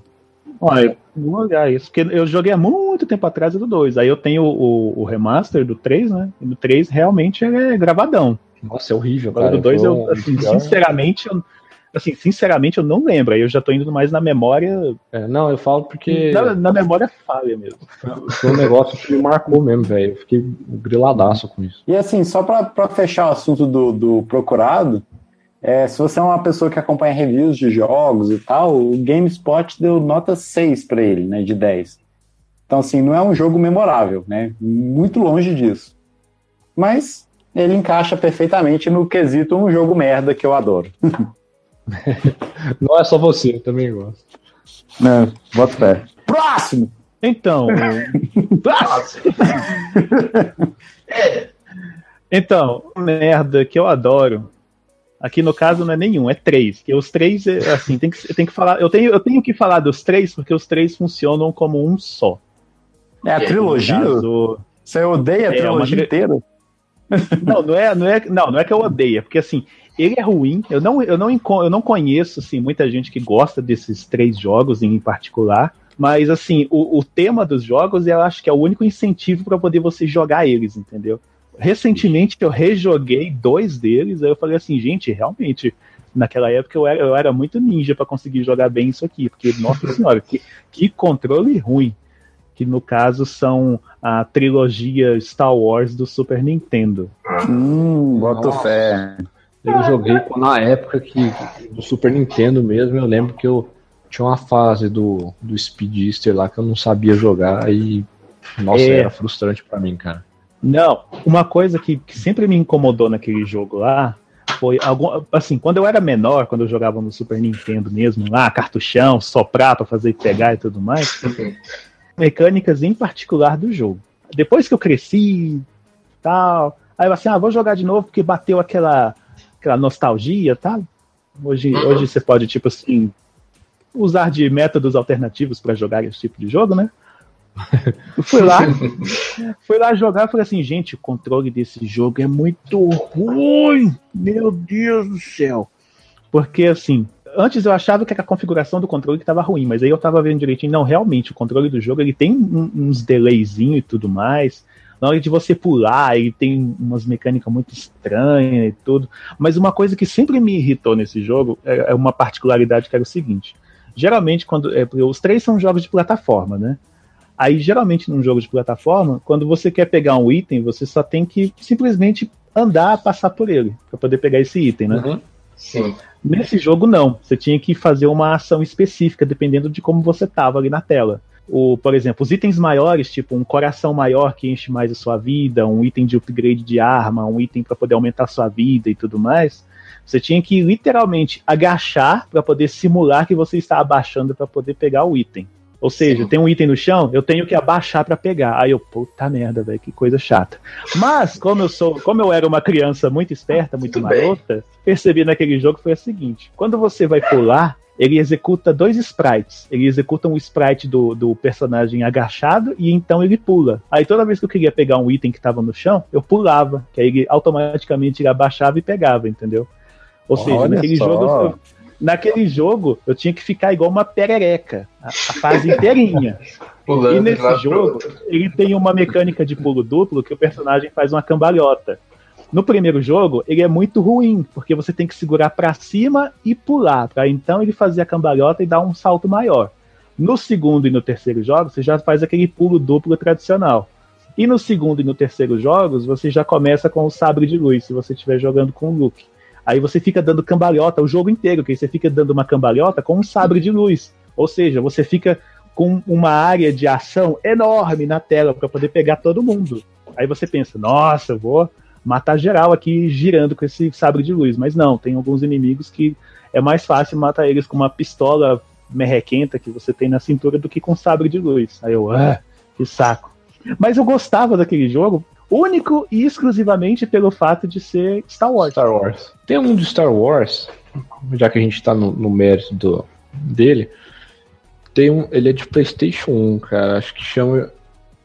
Olha, vou olhar isso, porque eu joguei há muito tempo atrás do 2. Aí eu tenho o, o remaster do 3, né? E do 3 realmente é gravadão.
Nossa, é horrível,
Agora
cara.
do 2
Foi
eu, assim,
pior-
sinceramente, eu, assim, sinceramente eu não lembro. Aí eu já tô indo mais na memória,
É, não, eu falo porque
na, na memória falha mesmo.
foi um negócio que me marcou mesmo, velho. Eu fiquei griladaço com isso.
E assim, só pra pra fechar o assunto do, do procurado, é, se você é uma pessoa que acompanha reviews de jogos e tal, o GameSpot deu nota 6 pra ele, né, de 10. Então, assim, não é um jogo memorável, né? Muito longe disso. Mas ele encaixa perfeitamente no quesito um jogo merda que eu adoro.
Não é só você, eu também gosto.
Né? Bota fé. Próximo!
Então,
é,
então, merda que eu adoro. Aqui no caso não é nenhum, é três. Que os três, é, assim, tem que, tem que falar. Eu tenho, eu tenho que falar dos três porque os três funcionam como um só.
É a trilogia?
Caso-
Você odeia a
É, uma
trilogia
tri-
inteira?
Não, não é, não é, não, não é que eu odeio, porque assim, ele é ruim. Eu não, eu não, eu não conheço assim muita gente que gosta desses três jogos em particular. Mas assim, o, o tema dos jogos eu acho que é o único incentivo para poder você jogar eles, entendeu? Recentemente eu rejoguei dois deles, aí eu falei assim, gente, realmente, naquela época eu era, eu era muito ninja para conseguir jogar bem isso aqui, porque, nossa senhora, que, que controle ruim. Que no caso são a trilogia Star Wars do Super Nintendo.
Hum, boto fé.
Eu joguei na época que do Super Nintendo mesmo, eu lembro que eu tinha uma fase do, do Speedster lá que eu não sabia jogar e nossa,
É.
era frustrante pra mim, cara.
Não, uma coisa que, que sempre me incomodou naquele jogo lá foi algum, assim, quando eu era menor, quando eu jogava no Super Nintendo mesmo, lá, cartuchão, soprar pra fazer pegar e tudo mais, mecânicas em particular do jogo. depois que eu cresci, tal. Aí eu assim, ah, vou jogar de novo porque bateu aquela, aquela nostalgia, tá? Hoje, hoje você pode, tipo assim, usar de métodos alternativos para jogar esse tipo de jogo, né? Fui lá, fui lá jogar e falei assim, gente, o controle desse jogo é muito ruim. Meu Deus do céu. Porque assim, antes eu achava que era a configuração do controle que estava ruim, mas aí eu estava vendo direitinho, não, realmente, o controle do jogo ele tem uns delayzinho e tudo mais. Na hora de você pular, ele tem umas mecânicas muito estranhas e tudo. Mas uma coisa que sempre me irritou nesse jogo é, é uma particularidade que era o seguinte. Geralmente, quando. É, os três são jogos de plataforma, né? Aí, geralmente, num jogo de plataforma, quando você quer pegar um item, você só tem que simplesmente andar, passar por ele, para poder pegar esse item, né?
Uhum. Sim.
Nesse jogo, não. Você tinha que fazer uma ação específica, dependendo de como você estava ali na tela. O, por exemplo, os itens maiores, tipo um coração maior que enche mais a sua vida, um item de upgrade de arma, um item para poder aumentar a sua vida e tudo mais, você tinha que literalmente agachar para poder simular que você está abaixando para poder pegar o item. Ou seja, Sim. tem um item no chão, eu tenho que abaixar para pegar. Aí eu, puta merda, velho, que coisa chata. Mas, como eu sou, como eu era uma criança muito esperta, muito Tudo marota, bem. percebi naquele jogo foi o seguinte: quando você vai pular, ele executa dois sprites. Ele executa um sprite do, do personagem agachado e então ele pula. Aí toda vez que eu queria pegar um item que estava no chão, eu pulava, que aí ele automaticamente ele abaixava e pegava, entendeu? Ou seja, Olha naquele só. jogo naquele jogo eu tinha que ficar igual uma perereca, a, a fase inteirinha. Pulando e nesse jogo, ele tem uma mecânica de pulo duplo que o personagem faz uma cambalhota. No primeiro jogo, ele é muito ruim, porque você tem que segurar para cima e pular, para então ele fazer a cambalhota e dar um salto maior. No segundo e no terceiro jogo, você já faz aquele pulo duplo tradicional. E no segundo e no terceiro jogos, você já começa com o sabre de luz, se você estiver jogando com o Luke. Aí você fica dando cambalhota o jogo inteiro, que você fica dando uma cambalhota com um sabre de luz. Ou seja, você fica com uma área de ação enorme na tela para poder pegar todo mundo. Aí você pensa, nossa, eu vou matar geral aqui girando com esse sabre de luz. Mas não, tem alguns inimigos que é mais fácil matar eles com uma pistola merrequenta que você tem na cintura do que com sabre de luz. Aí eu, ah, que saco. Mas eu gostava daquele jogo único e exclusivamente pelo fato de ser Star Wars.
Star Wars. Tem um de Star Wars, já que a gente tá no, no mérito do, dele. Tem um, ele é de PlayStation 1, cara. Acho que chama.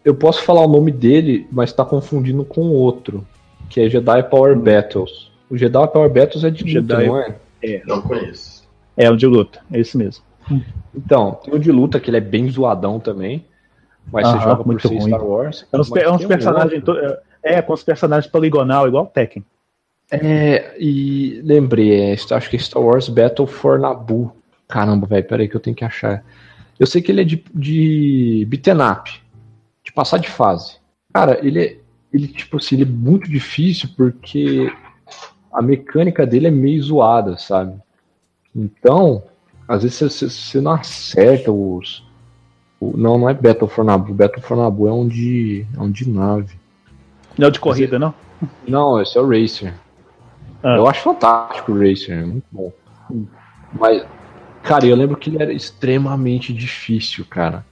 Eu posso falar o nome dele, mas tá confundindo com outro, que é Jedi Power Battles. O Jedi Power Battles é de
Jedi, luta,
não
é?
É. Não conheço.
É o de luta, é esse mesmo.
Então, tem o de luta, que ele é bem zoadão também. Mas você joga muito por Star Wars.
É uns, é uns personagens. É, é, com os personagens poligonal, igual o Tekken.
É, e lembrei, é, acho que é Star Wars Battle for Naboo. Caramba, velho, peraí que eu tenho que achar. Eu sei que ele é de, de beaten up, de passar de fase. Cara, ele é, ele, tipo assim, ele é muito difícil porque a mecânica dele é meio zoada, sabe? Então, às vezes você, você não acerta os, não, não é Battle for Nabu. Battle for Nabu é um de, é um de nave.
Não é de corrida, não?
Não, esse é o Racer. Ah. Eu acho fantástico o Racer, é muito bom. Mas, cara, eu lembro que ele era extremamente difícil, cara.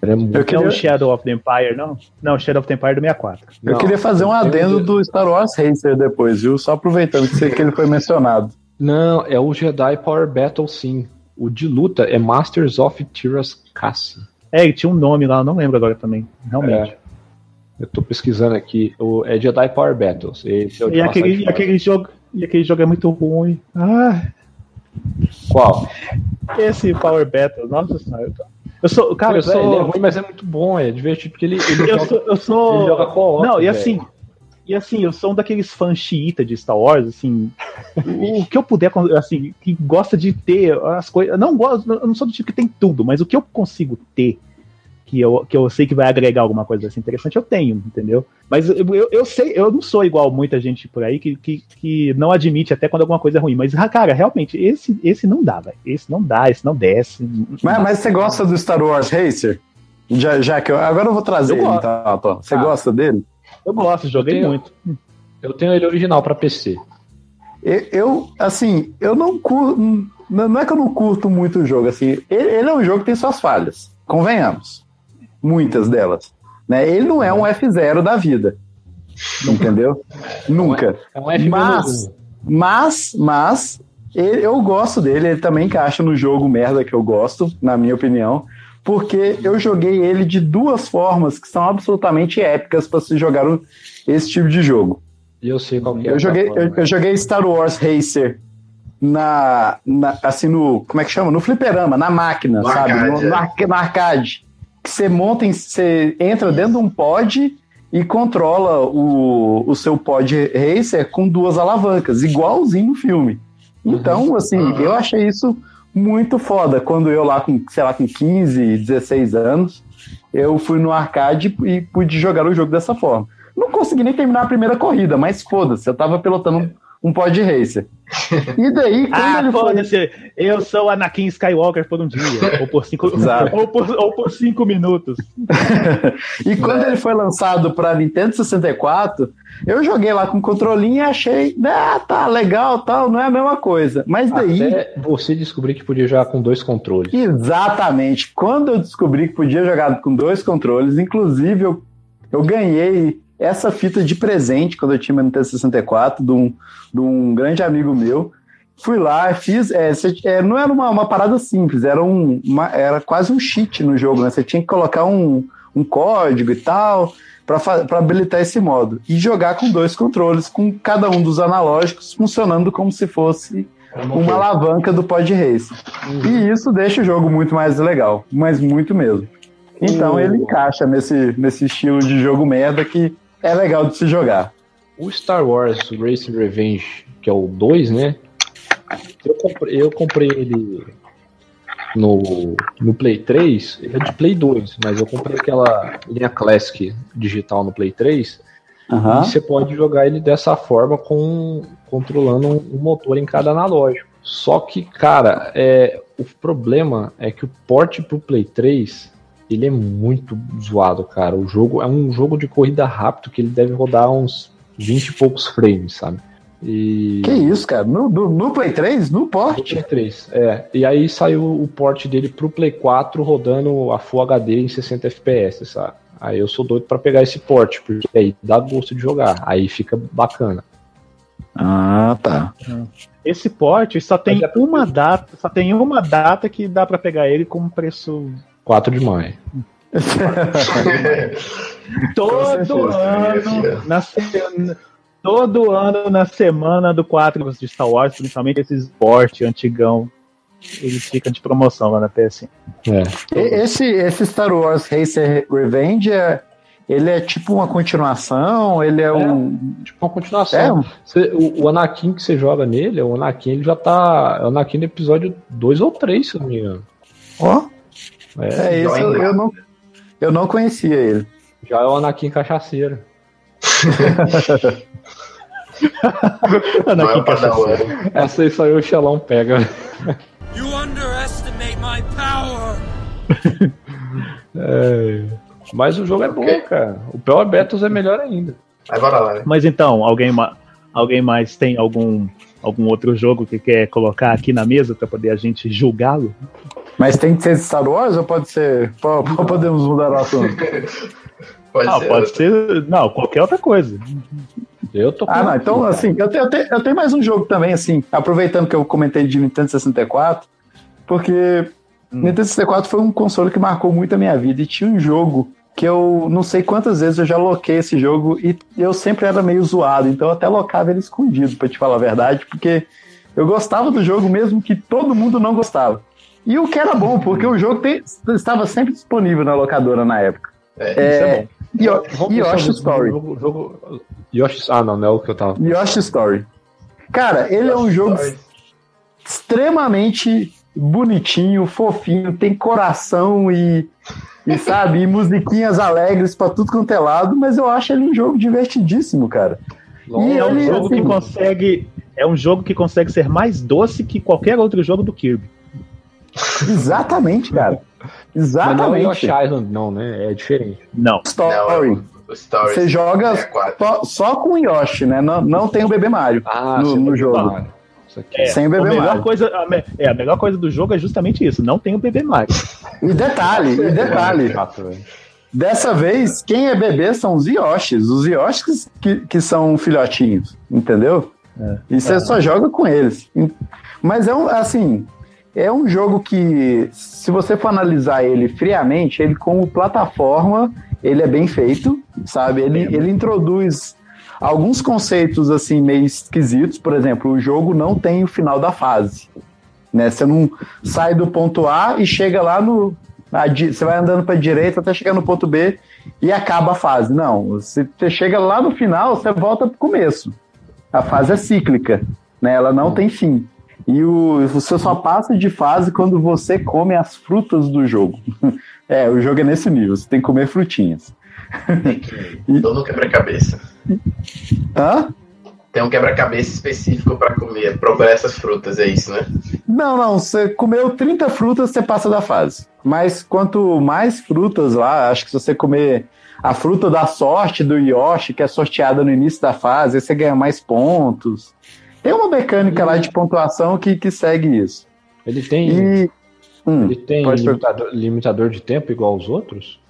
Era muito... Eu queria o Shadow of the Empire, não? Não, Shadow of the Empire do 64.
Eu não, queria fazer um adendo do Star Wars Racer depois, viu? Só aproveitando que, que ele foi mencionado.
Não, é o Jedi Power Battle, sim. O de luta é Masters of Tiras Cassie.
É, ele tinha um nome lá, eu não lembro agora também, realmente. É.
Eu tô pesquisando aqui, o, é Jedi Power Battles. Esse é o
e, aquele, e aquele jogo, e aquele jogo é muito ruim. Ah.
Qual?
Esse Power Battle, nossa senhora. Eu sou, cara, eu sou.
Ele é ruim, mas é muito bom, é divertido porque ele. ele
eu, joga, sou, eu sou. Joga co Não, e assim, e assim, eu sou um daqueles fãs xiita de Star Wars, assim, o que eu puder, assim, que gosta de ter as coisas. Não gosto, eu não sou do tipo que tem tudo, mas o que eu consigo ter, que eu, que eu sei que vai agregar alguma coisa assim interessante, eu tenho, entendeu? Mas eu, eu, eu sei, eu não sou igual muita gente por aí que, que, que, não admite até quando alguma coisa é ruim. Mas, cara, realmente, esse, esse não dá, velho. Esse não dá, esse não desce.
Mas, mas você gosta do Star Wars Racer? Já, já que eu, agora eu vou trazer eu ele, então, Você ah. gosta dele?
Eu gosto, joguei eu tenho, muito.
Eu tenho ele original para PC.
Eu, assim, eu não curto. Não é que eu não curto muito o jogo, assim. Ele, ele é um jogo que tem suas falhas. Convenhamos. Muitas delas. Né? Ele não é um F0 da vida. Entendeu? Nunca.
É um F
Mas, mas, mas, ele- eu gosto dele, ele também encaixa no jogo merda que eu gosto, na minha opinião, porque eu joguei ele de duas formas que são absolutamente épicas para se jogar um- esse tipo de jogo.
E eu sei qual que é.
Eu joguei, eu, eu joguei Star Wars Racer na, na- assim no como é que chama no fliperama na máquina
No
sabe
arcade,
no,
é.
no no arcade você monta em- você entra dentro de um pod e controla o, o seu pod racer com duas alavancas igualzinho no filme. Então assim
Uhum.
eu achei isso muito foda. Quando eu lá com sei lá com 15 16 anos eu fui no arcade e pude jogar o jogo dessa forma. Não consegui nem terminar a primeira corrida, mas foda-se, eu tava pilotando um, pod racer. E daí, quando
Ah,
ele foi.
foda-se, eu sou Anakin Skywalker por um dia, ou por cinco, ou por, ou por cinco minutos.
E quando ele foi lançado pra Nintendo 64, eu joguei lá com o controlinho e achei, ah, tá legal, tal, não é a mesma coisa. Mas daí,
Até você descobrir que podia jogar com dois controles.
exatamente, quando eu descobri que podia jogar com dois controles, inclusive eu, eu ganhei essa fita de presente quando eu tinha meu Nintendo 64 de um, de um grande amigo meu. Fui lá, fiz. é, cê- é, não era uma, uma parada simples, era, um, uma- era quase um cheat no jogo, né? Você tinha que colocar um, um código e tal para habilitar esse modo. E jogar com dois controles, com cada um dos analógicos funcionando como se fosse uma alavanca do Pod Race. E isso deixa o jogo muito mais legal, mas muito mesmo. Então
O-
ele encaixa nesse, nesse estilo de jogo merda que é legal de se jogar.
O Star Wars Racing Revenge, que é o 2, né? Eu comprei, eu comprei ele no, no Play 3, ele é de Play 2, mas eu comprei aquela linha Classic digital no Play 3
Aham.
e você pode jogar ele dessa forma com controlando um, motor em cada analógico. Só que, cara, é, o problema é que o port pro Play 3 ele é muito zoado, cara. O jogo é um jogo de corrida rápido que ele deve rodar uns 20 e poucos frames, sabe? E
Que isso, cara? No, no, no Play 3? No
no
port?
Play 3, é. E aí saiu o port dele pro Play 4 rodando a Full HD em 60 FPS, sabe? Aí eu sou doido pra pegar esse port, porque aí dá gosto de jogar, aí fica bacana.
Ah, tá.
Esse porte só tem
é-
uma data, só tem uma data que dá pra pegar ele com preço
4 de maio.
todo ano na todo ano na semana do 4 de Star Wars, principalmente esses porte antigão, eles ficam de promoção lá na PS.
É.
Esse, esse Star Wars Racer Revenge, é, ele é tipo uma continuação? Ele é, um.
Tipo uma
É,
continuação.
um-
Você- o, o Anakin que você joga nele, o Anakin ele já tá. É o Anakin do episódio 2 ou 3, se eu não me engano.
Ó,
É,
é isso, eu, eu não, eu não conhecia ele.
já é o Anakin cachaceiro.
Não é o Padawan.
Essa aí só eu o Xelão pega.
You underestimate my power!
É. Mas o jogo é bom,
Ok.
cara. O Power Battles é melhor ainda.
Aí bora lá, né?
Mas então, alguém, ma- alguém mais tem algum, algum outro jogo que quer colocar aqui na mesa pra poder a gente julgá-lo?
Mas tem que ser Star Wars ou pode ser. po- po- Podemos mudar o assunto?
Pode
Não,
ser.
Ah, pode ser. Não, qualquer outra coisa.
Eu tô com-
Ah, não. Então, assim, eu tenho, eu, tenho, eu tenho mais um jogo também, assim, aproveitando que eu comentei de Nintendo 64, porque Nintendo 64 foi um console que marcou muito a minha vida e tinha um jogo que eu não sei quantas vezes eu já loquei esse jogo e eu sempre era meio zoado, então eu até locava ele escondido, pra te falar a verdade, porque eu gostava do jogo mesmo que todo mundo não gostava. E o que era bom, porque o jogo tem- estava sempre disponível na locadora na época.
É,
Isso é bom.
Yo-
Vamos pensar
Yoshi
no
Story.
Jogo, jogo... Yoshi... Ah, não, não é o que eu tava.
Yoshi Story. Cara, ele é um jogo extremamente bonitinho, fofinho, tem coração e, e sabe, e musiquinhas alegres pra tudo quanto é lado, mas eu acho ele um jogo divertidíssimo, cara. E
É um
ele,
jogo
assim,
que consegue. É um jogo que consegue ser mais doce que qualquer outro jogo do Kirby.
Exatamente, cara.
Mas não é o
Exatamente.
Yoshi Island, não, né? É diferente.
Não.
Story.
Não, Story.
Você joga
64.
só, só com o Yoshi, né? Não, não tem o bebê Mario
Ah,
no, no
vai
jogo.
falar. Isso aqui.
É,
Sem o
a
bebê
melhor
Mario.
coisa, a, me- é, a melhor coisa do jogo é justamente isso. Não tem o bebê Mario.
E detalhe, e detalhe. Dessa vez, quem é bebê são os Yoshis. Os Yoshis que, que são filhotinhos, entendeu?
É.
E você só joga com eles. Mas é um, assim, é um jogo que, se você for analisar ele friamente, ele como plataforma, ele é bem feito, sabe? Ele, ele introduz alguns conceitos assim meio esquisitos, por exemplo, o jogo não tem o final da fase. Né? Você não sai do ponto A e chega lá no. na você vai andando para direita até chegar no ponto B e acaba a fase. Não, você você chega lá no final, você volta para o começo. A fase é cíclica, né? ela não tem fim. E o, você só passa de fase quando você come as frutas do jogo. É, o jogo é nesse nível, você tem que comer frutinhas.
Tem que. No quebra-cabeça.
Hã?
Tem um quebra-cabeça específico pra comer, procurar essas frutas, é isso, né?
Não, não, você comeu 30 frutas, você passa da fase. Mas quanto mais frutas lá, acho que se você comer a fruta da sorte do Yoshi, que é sorteada no início da fase, você ganha mais pontos. Tem uma mecânica lá de pontuação que, que segue isso.
Ele tem,
E. Hum,
ele tem limitador, limitador de tempo igual aos outros?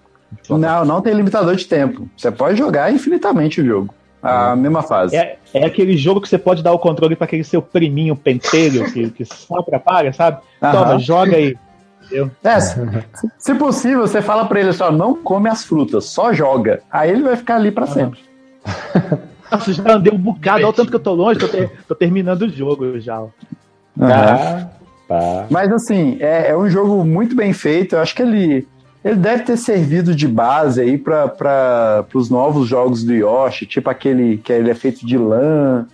não, não tem limitador de tempo. Você pode jogar infinitamente o jogo. A mesma fase.
É, é aquele jogo que você pode dar o controle pra aquele seu priminho pentelho que, que só atrapalha, sabe?
Aham.
Toma, joga aí.
É, se, se possível, você fala pra ele só, não come as frutas, só joga. Aí ele vai ficar ali pra sempre.
Nossa, já andei um bocado, olha o tanto que eu tô longe, tô, ter- tô terminando o jogo já. ó.
Tá, tá.
Mas assim, é, é um jogo muito bem feito. Eu acho que ele, ele deve ter servido de base aí para os novos jogos do Yoshi, tipo aquele que ele é feito de lã.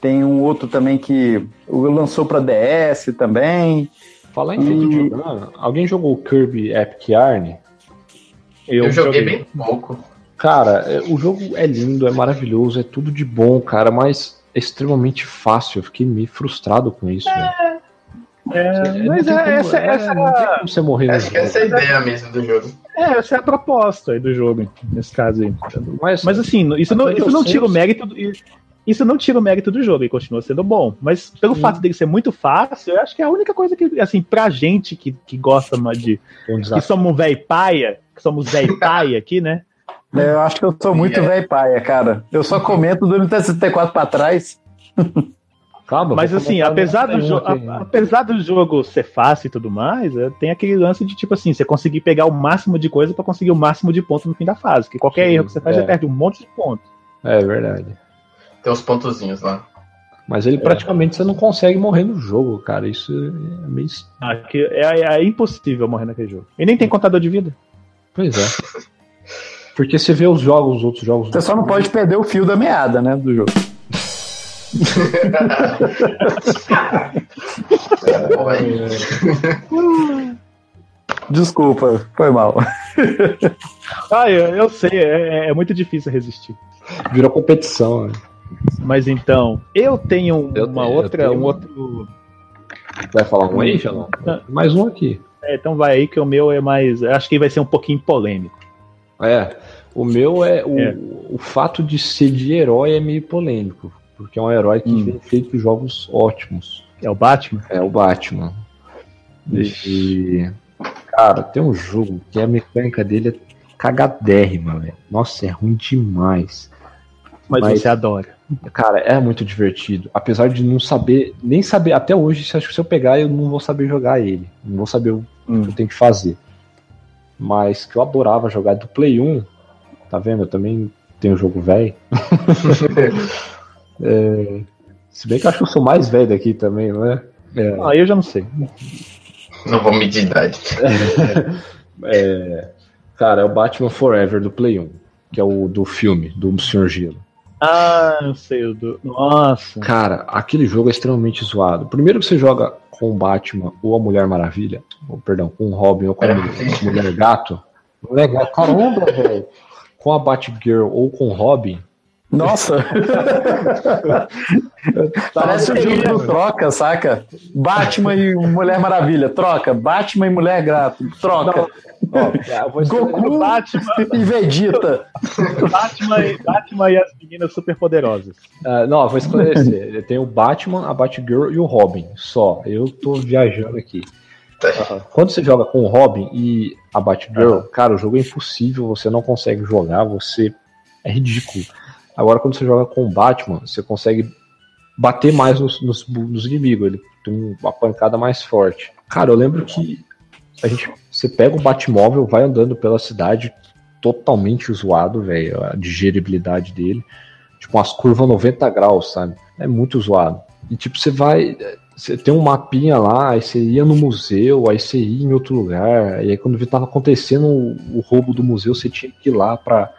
Tem um outro também que lançou para DS também.
Falar em feito de lã, alguém jogou o Kirby Epic Yarn?
Eu, joguei bem pouco.
Cara, é- o jogo é lindo, é maravilhoso, é tudo de bom, cara, mas é extremamente fácil. Eu fiquei meio frustrado com isso.
É,
Não
mas é,
como-
essa,
é,
essa,
não tem como você morrer no
Acho que essa é a
jogo.
ideia mesmo do jogo.
é, essa é a proposta aí do jogo, nesse caso aí.
Mas,
Mas assim, isso não, isso não tira o mérito. do- Isso não tira o mérito do jogo, ele continua sendo bom. Mas pelo fato dele ser muito fácil, eu acho que é a única coisa que, assim, pra gente que, que gosta de.
é um
que somos velho paia, que somos velho paia aqui, né?
É, Eu acho que eu sou muito
É.
velho paia, cara. Eu só comento do Nintendo 64 pra trás.
Calma,
Mas assim, apesar do,
no
jo-
aqui.
a- apesar do jogo ser fácil e tudo mais, é, tem aquele lance de tipo assim, você conseguir pegar o máximo de coisa pra conseguir o máximo de pontos no fim da fase. Que qualquer
Sim,
erro que você faz,
é.
você perde um monte de pontos.
É verdade.
Tem uns pontozinhos lá.
Mas ele praticamente você não consegue morrer no jogo, cara. Isso é meio.
Ah, que é, é impossível morrer naquele jogo. E nem tem contador de vida.
Pois é. Porque você vê os jogos, os outros jogos.
Você só não pode perder o fio da meada, né, do jogo. Desculpa, foi mal.
Ah, eu, eu sei, é, é muito difícil resistir.
Virou competição. né?
Mas então, eu tenho
Eu
uma
tenho-
outra,
tenho.
um outro.
Vai falar um aí, Xalão? Mais um aqui.
É, então vai aí que o meu é mais. Acho que vai ser um pouquinho polêmico.
É. O meu é o,
É.
o fato de ser de herói é meio polêmico. Porque é um herói que
Hum.
tem feito jogos ótimos.
É o Batman?
É o Batman. E, cara, tem um jogo que a mecânica dele é cagadérrima, velho. Nossa, é ruim demais.
Mas,
Mas-
você adora.
Cara, é muito divertido. Apesar de não saber, nem saber, até hoje, se acho que se eu pegar, eu não vou saber jogar ele. Não vou saber o
Hum.
que eu tenho que fazer. Mas que eu adorava jogar do Play 1. Tá vendo? Eu também tenho jogo velho. É, se bem que eu acho que eu sou mais velho daqui também, não é? É,
Ah, eu já não sei.
Não vou medir idade.
é, cara, é o Batman Forever do Play 1, que é o do filme, do Senhor Gelo.
Ah, eu sei. o Do... Nossa.
Cara, aquele jogo é extremamente zoado. Primeiro que você joga com o Batman ou a Mulher Maravilha, ou perdão, com o Robin ou com a Mulher, Mulher Gato. Mulher Gato, caramba, velho. Com a Batgirl ou com o Robin.
Nossa! Parece o jogo do troca, saca? Batman e Mulher Maravilha, troca. Batman e Mulher Gato, troca.
Ó, escrever-
Goku
Batman,
e Vegeta.
Batman, e- Batman e as meninas superpoderosas.
Ah, não, eu vou esclarecer. Tem o Batman, a Batgirl e o Robin. Só. Eu tô viajando aqui. Quando você joga com o Robin e a Batgirl, cara, o jogo é impossível, você não consegue jogar, você é ridículo. Agora, quando você joga com o Batman, você consegue bater mais nos, nos, nos inimigos, ele tem uma pancada mais forte. Cara, eu lembro que a gente, você pega o Batmóvel, vai andando pela cidade totalmente zoado, velho, a digeribilidade dele. Tipo, umas curvas 90 graus, sabe? É muito zoado. E tipo, você vai. Você tem um mapinha lá, aí você ia no museu, aí você ia em outro lugar, e aí quando tava acontecendo o, roubo do museu, você tinha que ir lá pra,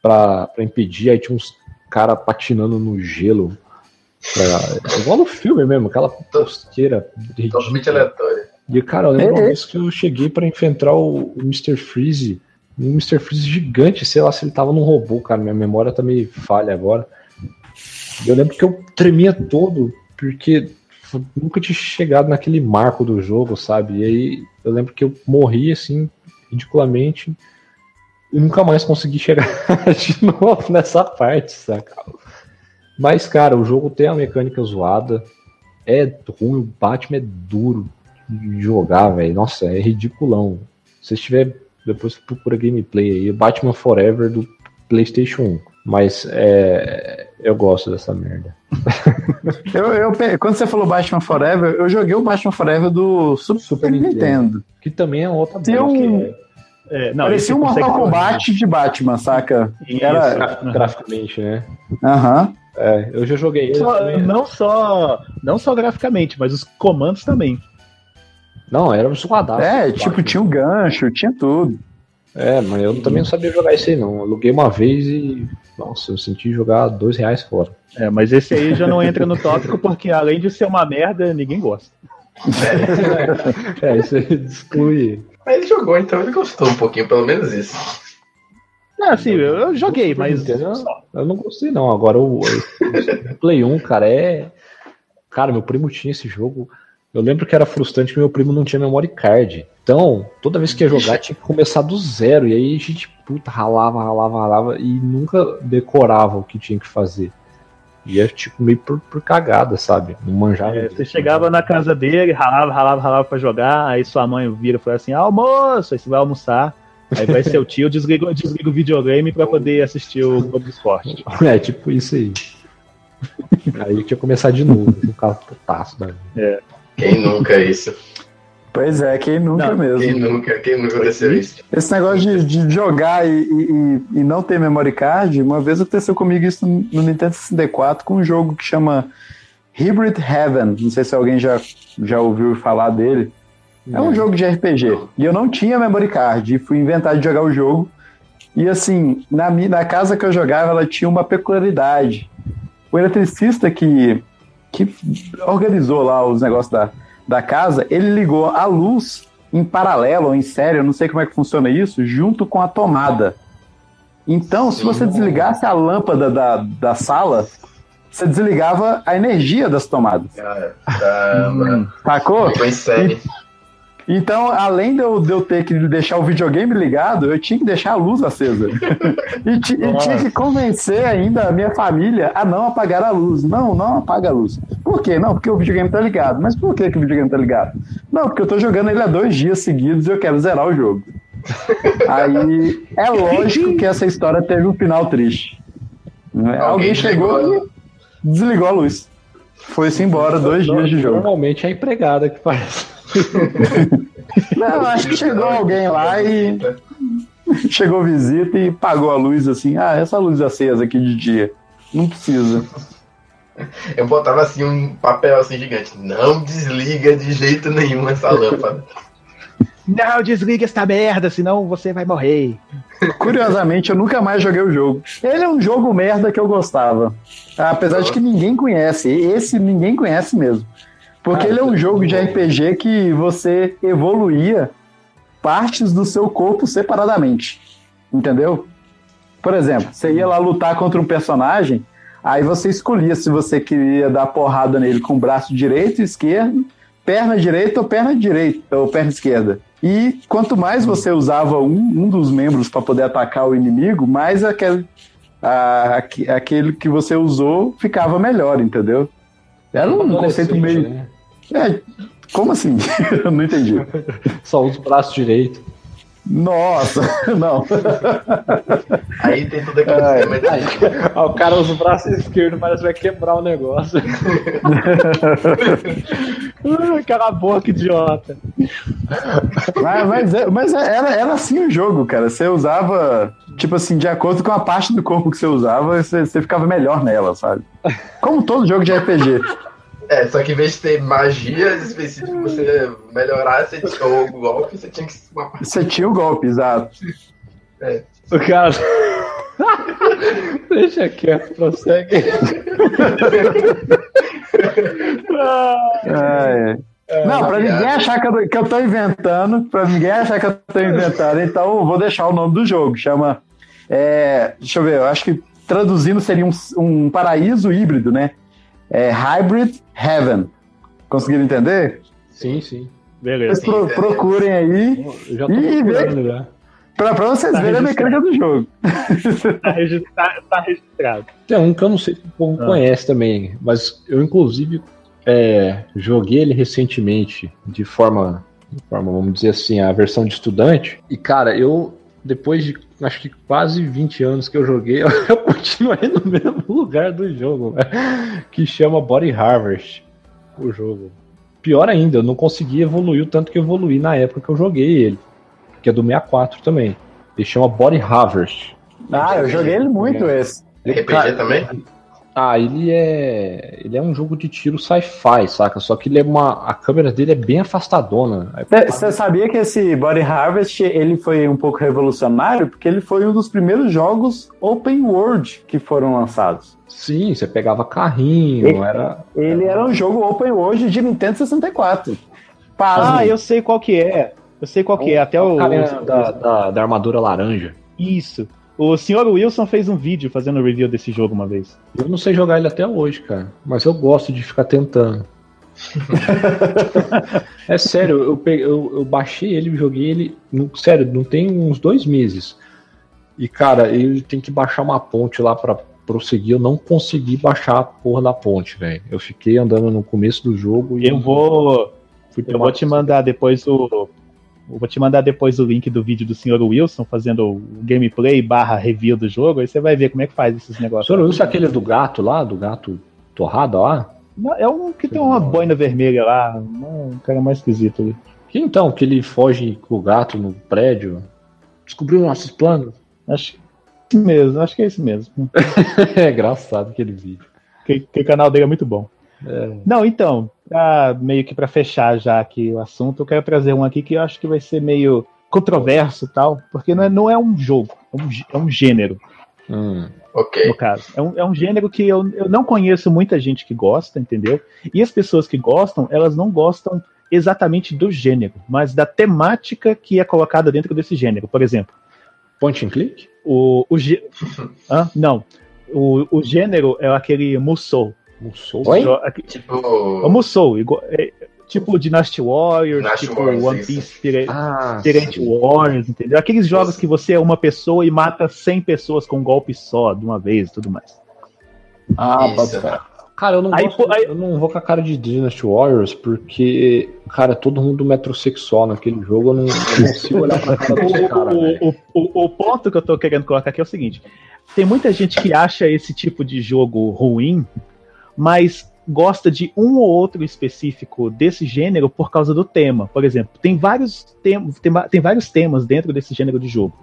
pra, pra impedir, aí tinha uns cara patinando no gelo. Pra, igual no filme mesmo, aquela posteira
Totalmente aleatória.
E, cara, eu lembro
É,
uma
é.
vez que eu cheguei pra enfrentar o, o Mr. Freeze, um Mr. Freeze gigante, sei lá se ele tava num robô, cara, minha memória tá meio falha agora. Eu lembro que eu tremia todo, porque nunca tinha chegado naquele marco do jogo, sabe? E aí eu lembro que eu morri, assim, ridiculamente, e nunca mais consegui chegar de novo nessa parte, saca? Mas, cara, o jogo tem a mecânica zoada, é ruim, o Batman é duro de jogar, velho. Nossa, é ridiculão. Se você tiver, depois procura gameplay aí, Batman Forever do PlayStation 1. Mas é, eu gosto dessa merda.
Eu, eu quando você falou Batman Forever, eu joguei o Batman Forever do Super,
Super
Nintendo.
Nintendo. Que também é outra
Tem um-
que
É, não,
Parecia um Mortal. Kombat de Batman, saca?
Isso.
Era.
é gra- graficamente, né?
Aham.
É, eu já joguei.
Só-
também.
não, só, não só graficamente, mas os comandos também.
Não, era um zoadaço.
É, tipo, tinha um gancho, tinha tudo.
É, mas eu também não sabia jogar isso aí, não. Eu aluguei uma vez e. Nossa, eu senti jogar dois reais fora.
É, mas esse aí já não entra no tópico, porque além de ser uma merda, ninguém gosta.
É, isso aí exclui.
Mas ele jogou, então ele gostou um pouquinho, pelo menos isso.
Não, assim, eu, eu joguei, mas.
Nintendo, Eu não gostei, não. Agora o, o Play 1, cara, é. Cara, meu primo tinha esse jogo. Eu lembro que era frustrante que meu primo não tinha memory card. Então, toda vez que ia jogar, tinha que começar do zero. E aí a gente, puta, ralava, ralava, ralava. E nunca decorava o que tinha que fazer. E é tipo meio por, por cagada, sabe? Não manjava.
É, você chegava na casa dele, ralava, ralava, ralava pra jogar, aí sua mãe vira e fala assim: almoço, aí você vai almoçar. Aí vai seu tio, desliga, desliga o videogame pra poder assistir o Globo Esporte.
É, tipo isso aí. Aí tinha que começar de novo, no carro putaço da vida.
Quem nunca isso?
Pois é, quem nunca
Não,
mesmo.
Quem nunca? Quem nunca aconteceu isso?
Esse negócio de, de jogar e, e- e não ter memory card, uma vez aconteceu comigo isso no, Nintendo 64 com um jogo que chama Hybrid Heaven. Não sei se alguém já, já ouviu falar dele. É um jogo de RPG. E eu não tinha memory card. E fui inventar de jogar o jogo. E assim, na, na casa que eu jogava, ela tinha uma peculiaridade. O eletricista que, que organizou lá os negócios da, da casa, ele ligou a luz em paralelo ou em série, eu não sei como é que funciona isso, junto com a tomada. Então, se você desligasse a lâmpada da, da sala, você desligava a energia das tomadas.
Caramba.
Sacou?
Ficou em série.
Então, além de eu, de eu ter que deixar o videogame ligado, eu tinha que deixar a luz acesa. e, ti- e tinha que convencer ainda a minha família a não apagar a luz. Não, não apaga a luz. Por quê? Não, porque o videogame tá ligado. Mas por que, que o videogame tá ligado? Não, porque eu tô jogando ele há dois dias seguidos e eu quero zerar o jogo. Aí é lógico que essa história teve um final triste. Alguém,
Alguém
chegou
desligou
e desligou a luz. Foi-se embora dois dias de jogo.
Normalmente é a empregada que faz.
Não, acho que chegou alguém lá e chegou visita e pagou a luz assim. Ah, essa luz acesa aqui de dia. Não precisa.
Eu botava assim um papel assim gigante. Não desliga de jeito nenhum essa lâmpada.
Não, desliga esta merda, senão você vai morrer.
Curiosamente, eu nunca mais joguei o jogo. Ele é um jogo merda que eu gostava. Apesar de que ninguém conhece. Esse ninguém conhece mesmo. Porque
Ah,
ele é um jogo de RPG que você evoluía partes do seu corpo separadamente. Entendeu? Por exemplo, você ia lá lutar contra um personagem, aí você escolhia se você queria dar porrada nele com o braço direito esquerdo, perna direita ou perna direita ou perna esquerda. E quanto mais você usava um, um dos membros para poder atacar o inimigo, mais aquele, a- aque- aquele que você usou ficava melhor, entendeu? Era um conceito meio.
né?
É, como assim? Eu não entendi.
Só usa o braço direito.
Nossa, não.
Aí tem tudo aquele
É.
sistema de...
Ah, o cara usa o braço esquerdo, mas vai quebrar o negócio.
Cala a boca, idiota.
Mas, mas, é- mas era, era assim o jogo, cara. Você usava, tipo assim, de acordo com a parte do corpo que você usava, você, você ficava melhor nela, sabe? Como todo jogo de RPG.
É, só que em vez de ter magias específicas pra você melhorar você, tinha- o golpe, você tinha que.
Você tinha o golpe, exato.
O cara. Deixa quieto, prossegue.
É, é. Não, pra ninguém achar que eu, que eu tô inventando, pra ninguém achar que eu tô inventando, então eu vou deixar o nome do jogo. Chama. é, deixa eu ver, eu acho que traduzindo seria um, um paraíso híbrido, né? É Hybrid Heaven. Conseguiram entender?
Sim, sim.
Beleza.
Vocês pro- procurem aí
Eu já tô procurando já.
pra, pra vocês
Tá
verem a
registrado.
mecânica do jogo.
Tá, regi- tá- tá registrado.
Tem um que eu não sei se o povo
Ah.
conhece também, mas eu inclusive é, joguei ele recentemente de forma, de forma, vamos dizer assim, a versão de estudante. E cara, eu depois de acho que quase 20 anos que eu joguei, eu, continuei no mesmo lugar do jogo, velho, que chama Body Harvest, o jogo. Pior ainda, eu não consegui evoluir o tanto que eu evoluí na época que eu joguei ele, que é do 64 também. Ele chama Body Harvest.
Ah, eu joguei ele muito esse.
RPG
Cara,
também?
Ah, ele é. Ele é um jogo de tiro sci-fi, saca? Só que ele é uma. A câmera dele é bem afastadona. Aí,
Você sabia que esse Body Harvest ele foi um pouco revolucionário? Porque ele foi um dos primeiros jogos open world que foram lançados.
Sim, você pegava carrinho,
Ele-
era.
Ele era um jogo open world de Nintendo 64. Pasme.
Ah, eu sei qual que é. Eu sei qual que é. Até o.
carinha da, da, da armadura laranja.
Isso. O senhor Wilson fez um vídeo fazendo review desse jogo uma vez.
Eu não sei jogar ele até hoje, cara. Mas eu gosto de ficar tentando. é sério, eu, peguei, eu, eu baixei ele e joguei ele. no- sério, não tem uns dois meses. E, cara, ele tem que baixar uma ponte lá pra prosseguir. Eu não consegui baixar a porra da ponte, velho. Eu fiquei andando no começo do jogo e
Eu vou. Eu vou te mandar depois o. eu vou te mandar depois o link do vídeo do senhor Wilson fazendo o gameplay barra review do jogo, aí você vai ver como é que faz esses
O
negócios.
senhor Wilson é aquele do gato lá, do gato torrado lá?
Não, É um que tem uma boina vermelha lá, um cara mais esquisito ali.
Que então, que ele foge com o gato no prédio, descobriu nossos planos.
Acho que é esse mesmo, acho que é esse mesmo.
é engraçado aquele vídeo.
Que, que o canal dele é muito bom.
É.
Não, então, pra- meio que pra fechar já aqui o assunto, eu quero trazer um aqui que eu acho que vai ser meio controverso e tal, porque não é, não é um jogo, é um, é um gênero,
Hum.
Ok.
no caso. É um, é um gênero que eu, eu não conheço muita gente que gosta, entendeu? E as pessoas que gostam, elas não gostam exatamente do gênero, mas da temática que é colocada dentro desse gênero. Por exemplo,
Point and click?
o. o Hã? Não. O, o gênero é aquele Musou.
Musou?
Oi?
Jo- aque-
Tipo.
O Musou, igual- é, tipo Dynasty Warriors,
Dynasty
tipo
Warriors,
One. Piece
Ah,
Pirate
sim.
Warriors, entendeu? Aqueles jogos que você é uma pessoa e mata 100 pessoas com um golpe só, de uma vez e tudo mais.
Ah, pode.
Cara, eu não,
Aí,
gosto-
aí-
eu não vou com a cara de Dynasty Warriors, porque, cara, é todo mundo metrosexual naquele jogo, eu não, eu não consigo olhar pra cara desse cara.
O, o, o, o ponto que eu tô querendo colocar aqui é o seguinte: tem muita gente que acha esse tipo de jogo ruim, mas gosta de um ou outro específico desse gênero por causa do tema. Por exemplo, tem vários, tem, tem, tem vários temas dentro desse gênero de jogo.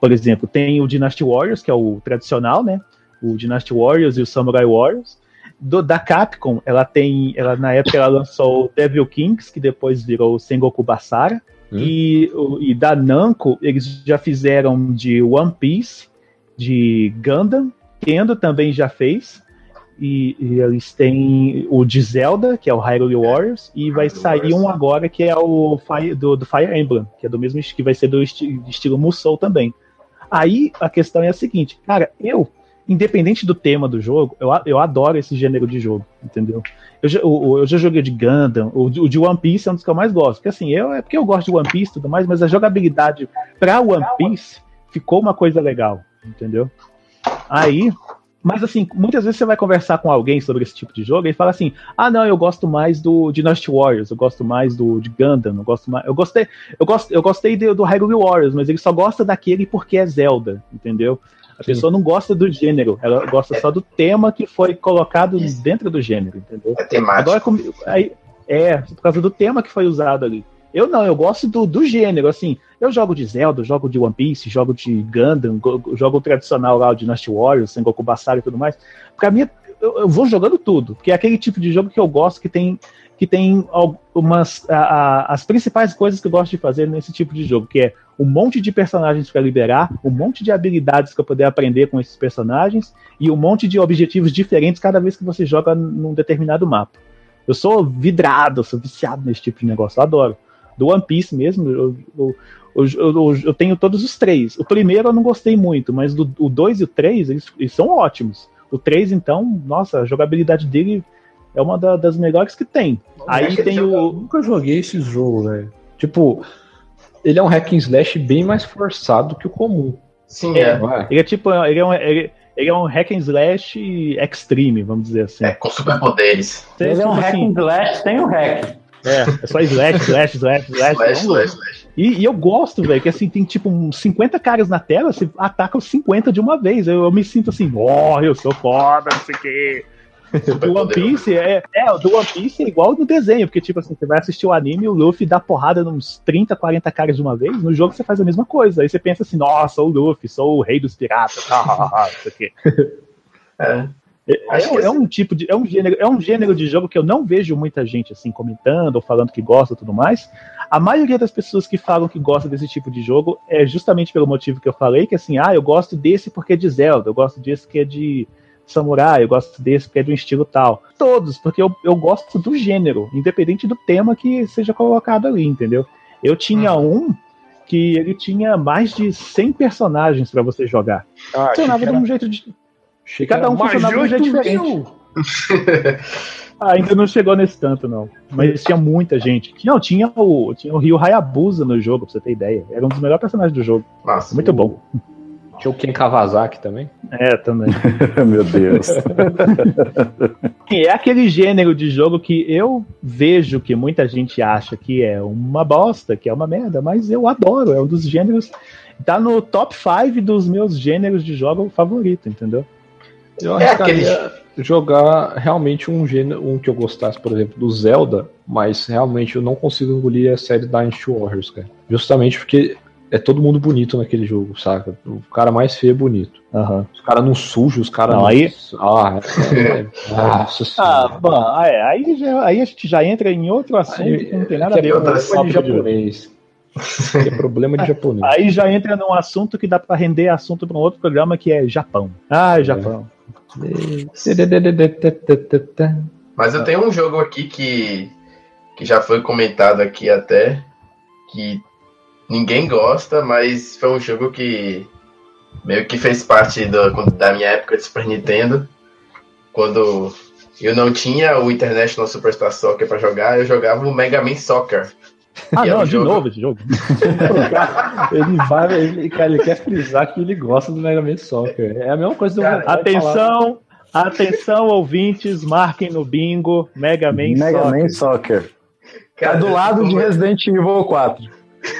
Por exemplo, tem o Dynasty Warriors, que é o tradicional, né? O Dynasty Warriors e o Samurai Warriors. Do- da Capcom, ela tem. Ela, na época ela lançou o Devil Kings, que depois virou o Sengoku Basara.
Hum.
E, o- e da Namco, eles já fizeram de One Piece, de Gundam, Kendo também já fez. E, e eles têm o de Zelda, que é o Hyrule Warriors, e vai
Hyrule
sair um agora que é o Fire, do, do Fire Emblem, que é do mesmo que vai ser do esti- estilo Musou também. Aí a questão é a seguinte, cara, eu, independente do tema do jogo, eu, eu adoro esse gênero de jogo, entendeu? Eu já, o- eu já joguei de Gundam, o, de- o de One Piece é um dos que eu mais gosto. Porque assim, eu, é porque eu gosto de One Piece e tudo mais, mas a jogabilidade pra One Piece ficou uma coisa legal, entendeu? Aí, Mas assim, muitas vezes você vai conversar com alguém sobre esse tipo de jogo e fala assim: "Ah, não, eu gosto mais do Dynasty Warriors, eu gosto mais do de Gundam, eu gosto mais, eu gostei, eu gosto, eu gostei do, do Hyrule Warriors, mas ele só gosta daquele porque é Zelda, entendeu? A
Sim.
pessoa não gosta do gênero, ela gosta
É.
só do tema que foi colocado
Isso.
dentro do gênero, entendeu?
É temático.
Agora aí, é, por causa do tema que foi usado ali. Eu não, eu gosto do, do gênero, assim. Eu jogo de Zelda, jogo de One Piece, jogo de Gundam, go- jogo tradicional lá, o Dynasty Warriors, Sengoku Basara e tudo mais. Pra mim, eu, eu vou jogando tudo, porque é aquele tipo de jogo que eu gosto, que tem, que tem algumas. a- a- as principais coisas que eu gosto de fazer nesse tipo de jogo, que é um monte de personagens para liberar, um monte de habilidades para poder aprender com esses personagens e um monte de objetivos diferentes cada vez que você joga num determinado mapa. Eu sou vidrado, eu sou viciado nesse tipo de negócio, eu adoro. Do One Piece mesmo, eu, eu, eu, eu- eu tenho todos os três. O primeiro eu não gostei muito, mas do, o 2 e o 3, eles, eles são ótimos. O 3, então, nossa, a jogabilidade dele é uma da- das melhores que tem. Aí
Acho que
tem
ele
o.
Eu nunca joguei esse jogo, velho. Tipo, ele é um hack and slash bem mais forçado que o comum.
Sim, é.
não é?
Ele é tipo, ele é um, ele, ele é um hack and slash extreme, vamos dizer assim.
É, com superpoderes.
Ele é um
tipo
hack
assim,
and slash sem o hack.
É, é só slash, slash, slash, slash.
Slash, slash, slash.
E, e eu gosto, velho, que assim, tem tipo uns 50 caras na tela, você ataca os 50 de uma vez. Eu, eu me sinto assim, ó, eu sou foda, não sei o quê. Do One Piece é, é, do One Piece é igual no desenho, porque tipo assim, você vai assistir o anime e o Luffy dá porrada nos 30, 40 caras de uma vez, no jogo você faz a mesma coisa. Aí você pensa assim, nossa, sou o Luffy, sou o rei dos piratas, não sei o quê.
É.
É,
que
é um tipo de é um gênero é um gênero de jogo que eu não vejo muita gente assim comentando ou falando que gosta e tudo mais. A maioria das pessoas que falam que gosta desse tipo de jogo é justamente pelo motivo que eu falei, que assim, ah, eu gosto desse porque é de Zelda, eu gosto desse que é de samurai, eu gosto desse porque é de um estilo tal. Todos, porque eu, eu gosto do gênero, independente do tema que seja colocado ali, entendeu? Eu tinha um que ele tinha mais de 100 personagens para você jogar.
Ah,
Funcionava de um jeito de
que
Cada um funcionava de um jeito diferente. Ah, ainda não chegou nesse tanto, não. Mas tinha muita gente. Não, tinha o, tinha o Ryo Hayabusa no jogo, pra você ter ideia. Era um dos melhores personagens do jogo.
Nossa.
Muito bom.
Tinha o Ken Kawasaki também.
É, também.
Meu Deus.
É aquele gênero de jogo que eu vejo que muita gente acha que é uma bosta, que é uma merda, mas eu adoro. É um dos gêneros. Tá no top 5 dos meus gêneros de jogo favorito, entendeu?
Eu
É
arriscaria jogar realmente um gênero, um que eu gostasse, por exemplo, do Zelda, mas realmente eu não consigo engolir a série Dynasty Warriors, cara. Justamente porque é todo mundo bonito naquele jogo, saca? O cara mais feio é bonito.
Aham.
Os caras não sujam, os caras
Não,
não.
aí-
Ah, é, é, nossa
Ah,
senhora.
bom, ah, é, aí, já- aí a gente já entra em outro assunto
Aí-
que não tem nada a ver
é
com o
japonês. É problema de japonês.
Aí já entra num assunto que dá pra render assunto pra um outro programa que é Japão. Ah, Japão.
Mas eu tenho um jogo aqui que, que já foi comentado aqui até, que ninguém gosta, mas foi um jogo que meio que fez parte do- da minha época de Super Nintendo. Quando eu não tinha o International Superstar Soccer pra jogar, eu jogava o Mega Man Soccer.
Ah,
E é
não, de
jogo-
novo esse jogo.
ele vai, ele, cara, ele quer frisar que ele gosta do Mega Man Soccer. É a mesma coisa do
Cara,
vai falar-
Atenção, atenção, ouvintes, marquem no bingo Mega Man
Mega
Soccer.
Man Soccer. Tá
Cara,
do lado de
é-
Resident Evil 4.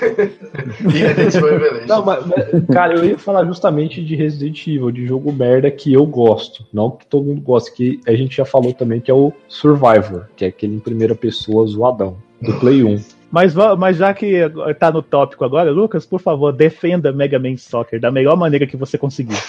E Resident Evil Revelations.
Não, mas, mas, cara, eu ia falar justamente de Resident Evil, de jogo merda que eu gosto. Não que todo mundo gosta, que a gente já falou também, que é o Survivor, que é aquele em primeira pessoa zoadão, do Play 1.
Mas, mas já que tá no tópico agora, Lucas, por favor, defenda Mega Man Soccer da melhor maneira que você conseguir.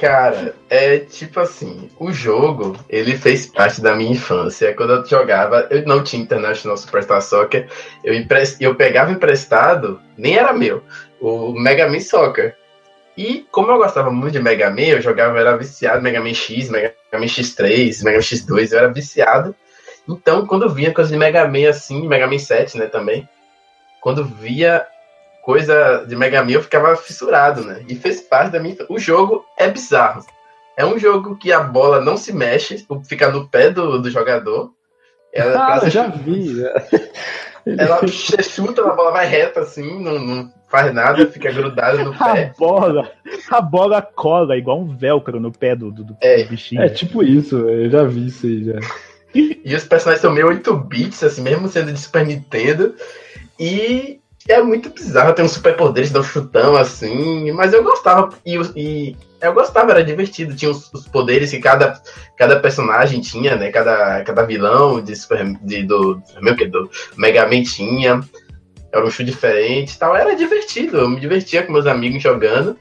Cara, é tipo assim, o jogo, ele fez parte da minha infância. Quando eu jogava, eu não tinha International Superstar Soccer, eu, empres- eu pegava emprestado, nem era meu, o Mega Man Soccer. E como eu gostava muito de Mega Man, eu jogava, eu era viciado Mega Man X, Mega Man X3, Mega Man X2, eu era viciado. Então, quando via coisa de Mega Man assim, Mega Man 7, né, também, quando via coisa de Mega Man, eu ficava fissurado, né? E fez parte da minha. O jogo é bizarro. É um jogo que a bola não se mexe, fica no pé do, do jogador. Ela,
Ah, eu já vi.
ela você chuta, a bola vai reta assim, não, não faz nada, fica grudada no
A
pé.
bola, a bola cola igual um velcro no pé do, do, do
É.
bichinho.
É tipo isso, eu já vi isso aí já.
E os personagens são meio 8 bits, assim, mesmo sendo de Super Nintendo. E é muito bizarro, tem uns superpoderes, dá um chutão assim, mas eu gostava. E, e eu gostava, era divertido. Tinha os, os poderes que cada, cada personagem tinha, né? Cada, cada vilão de Super de, do, meu que, do Mega Man tinha. Era um show diferente e tal. Era divertido. Eu me divertia com meus amigos jogando.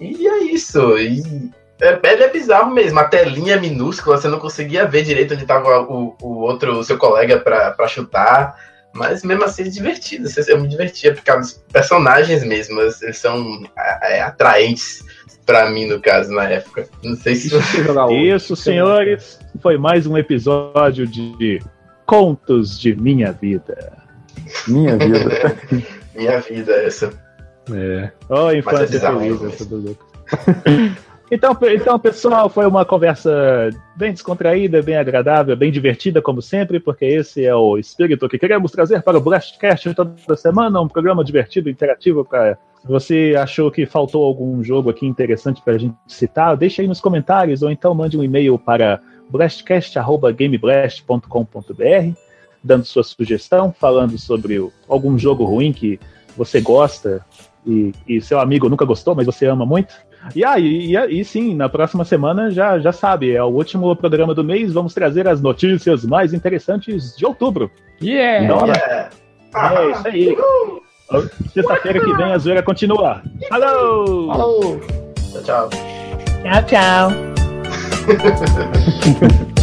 E é isso. E é, ele é bizarro mesmo. A telinha é minúscula, você não conseguia ver direito onde estava o, o outro, o seu colega pra, pra chutar. Mas mesmo assim é divertido. Eu me divertia por causa dos personagens mesmo. Eles são é, atraentes pra mim, no caso, na época. Não sei se
você jogar
Isso, senhores, foi mais um episódio de Contos de Minha Vida.
Minha vida.
Minha vida é essa.
É.
Oh,
Mas é
infância
bizarro
feliz essa do Lucas. Então, então, pessoal, foi uma conversa bem descontraída, bem agradável, bem divertida, como sempre, porque esse é o espírito que queremos trazer para o Blastcast toda semana, um programa divertido, interativo para você achou que faltou algum jogo aqui interessante para a gente citar, deixe aí nos comentários, ou então mande um e-mail para blastcast.gameblast.com.br dando sua sugestão, falando sobre algum jogo ruim que você gosta e, e seu amigo nunca gostou, mas você ama muito. E aí, e, e sim, na próxima semana já, já sabe, é o último programa do mês, vamos trazer as notícias mais interessantes de outubro.
Yeah!
Bora.
É.
É isso aí. Sexta-feira que vem a zoeira continua. Falou!
Tchau, tchau.
Tchau, tchau.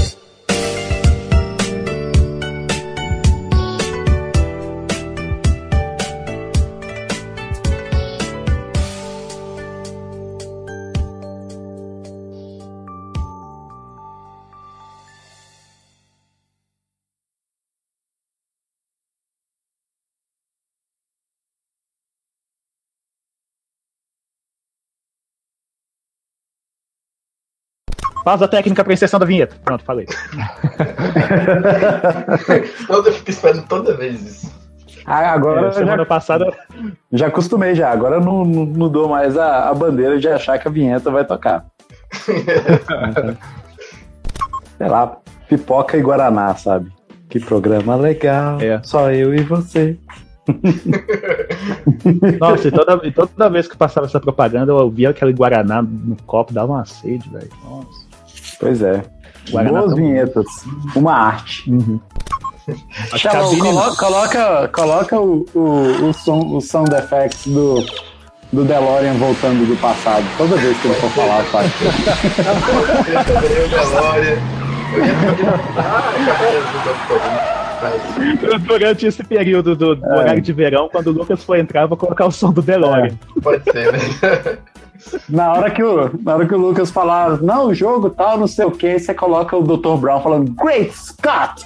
Pausa técnica para inserção da vinheta. Pronto, falei.
Eu fico esperando toda vez isso.
Ah, agora
É, semana
já,
passada
já acostumei já. Agora eu não, não, não dou mais a, a bandeira de achar que a vinheta vai tocar. Sei lá, pipoca e guaraná, sabe? Que programa legal.
É.
Só eu e você.
Nossa, e toda, e toda vez que passava essa propaganda, eu via aquele Guaraná no copo, dava uma sede, velho. Nossa.
Pois é.
Guaraná
Boas vinhetas. Uma arte.
Uhum. A
Shalom,
cabine-
colo- coloca, coloca o, o, o, som, o sound effects do, do DeLorean voltando do passado. Toda vez que ele for falar, faz.
Durante esse período do, do
É.
horário de verão, quando o Lucas for entrar, eu vou colocar o som do DeLorean.
Pode ser, né?
Na hora que o, na hora que o Lucas falar, não, o jogo tal, não sei o que, você coloca o Dr. Brown falando, Great Scott!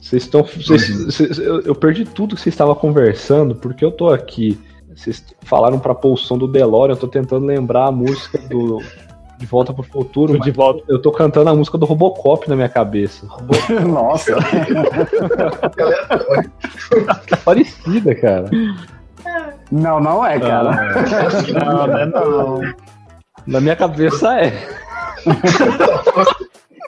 Vocês estão. vocês- vocês- eu, eu perdi tudo que vocês estavam conversando, porque eu tô aqui. Vocês falaram pra pôr o som do DeLorean, eu tô tentando lembrar a música do. De Volta pro Futuro.
De volta.
Eu tô cantando a música do Robocop na minha cabeça.
Nossa,
Tá parecida, cara.
Não, não é, cara.
Não, não é não.
Na minha cabeça é.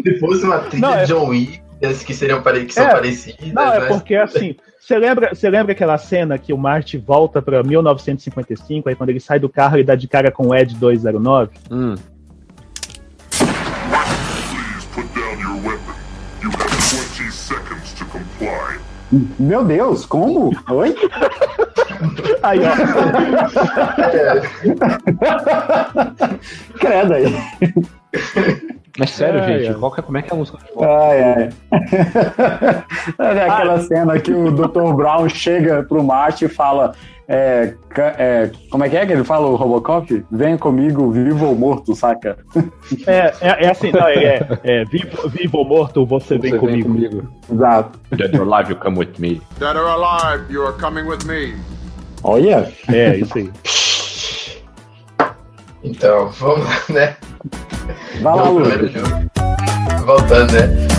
Se fosse uma trilha
Não, é-
de John Wick, que seriam pare... que são
É.
parecidas,
Não, é
né?
porque assim, você lembra, você lembra aquela cena que o Marty volta pra 1955, aí quando ele sai do carro ele dá de cara com o Ed 209?
Hum.
Please put down your weapon. You have 20 seconds to comply.
Meu Deus, como? Oi?
Aí, ó.
Credo aí.
Mas sério,
Ai,
gente,
ai.
qual que é- como é que é a música de volta?
Ai, ai. É aquela cena que o Dr. Brown chega pro Marty e fala. é, é, como é que é que ele fala o Robocop? Venha comigo, vivo ou morto, saca?
É, é, é assim, não, é, é, é, vivo, vivo ou morto, você vem
Você
comigo.
Exato.
Dead or alive, you come with me.
Dead or alive, you are coming with me.
Olha.
É, isso aí.
Então, vamos lá, né?
Vai lá, Lucas.
Voltando, né?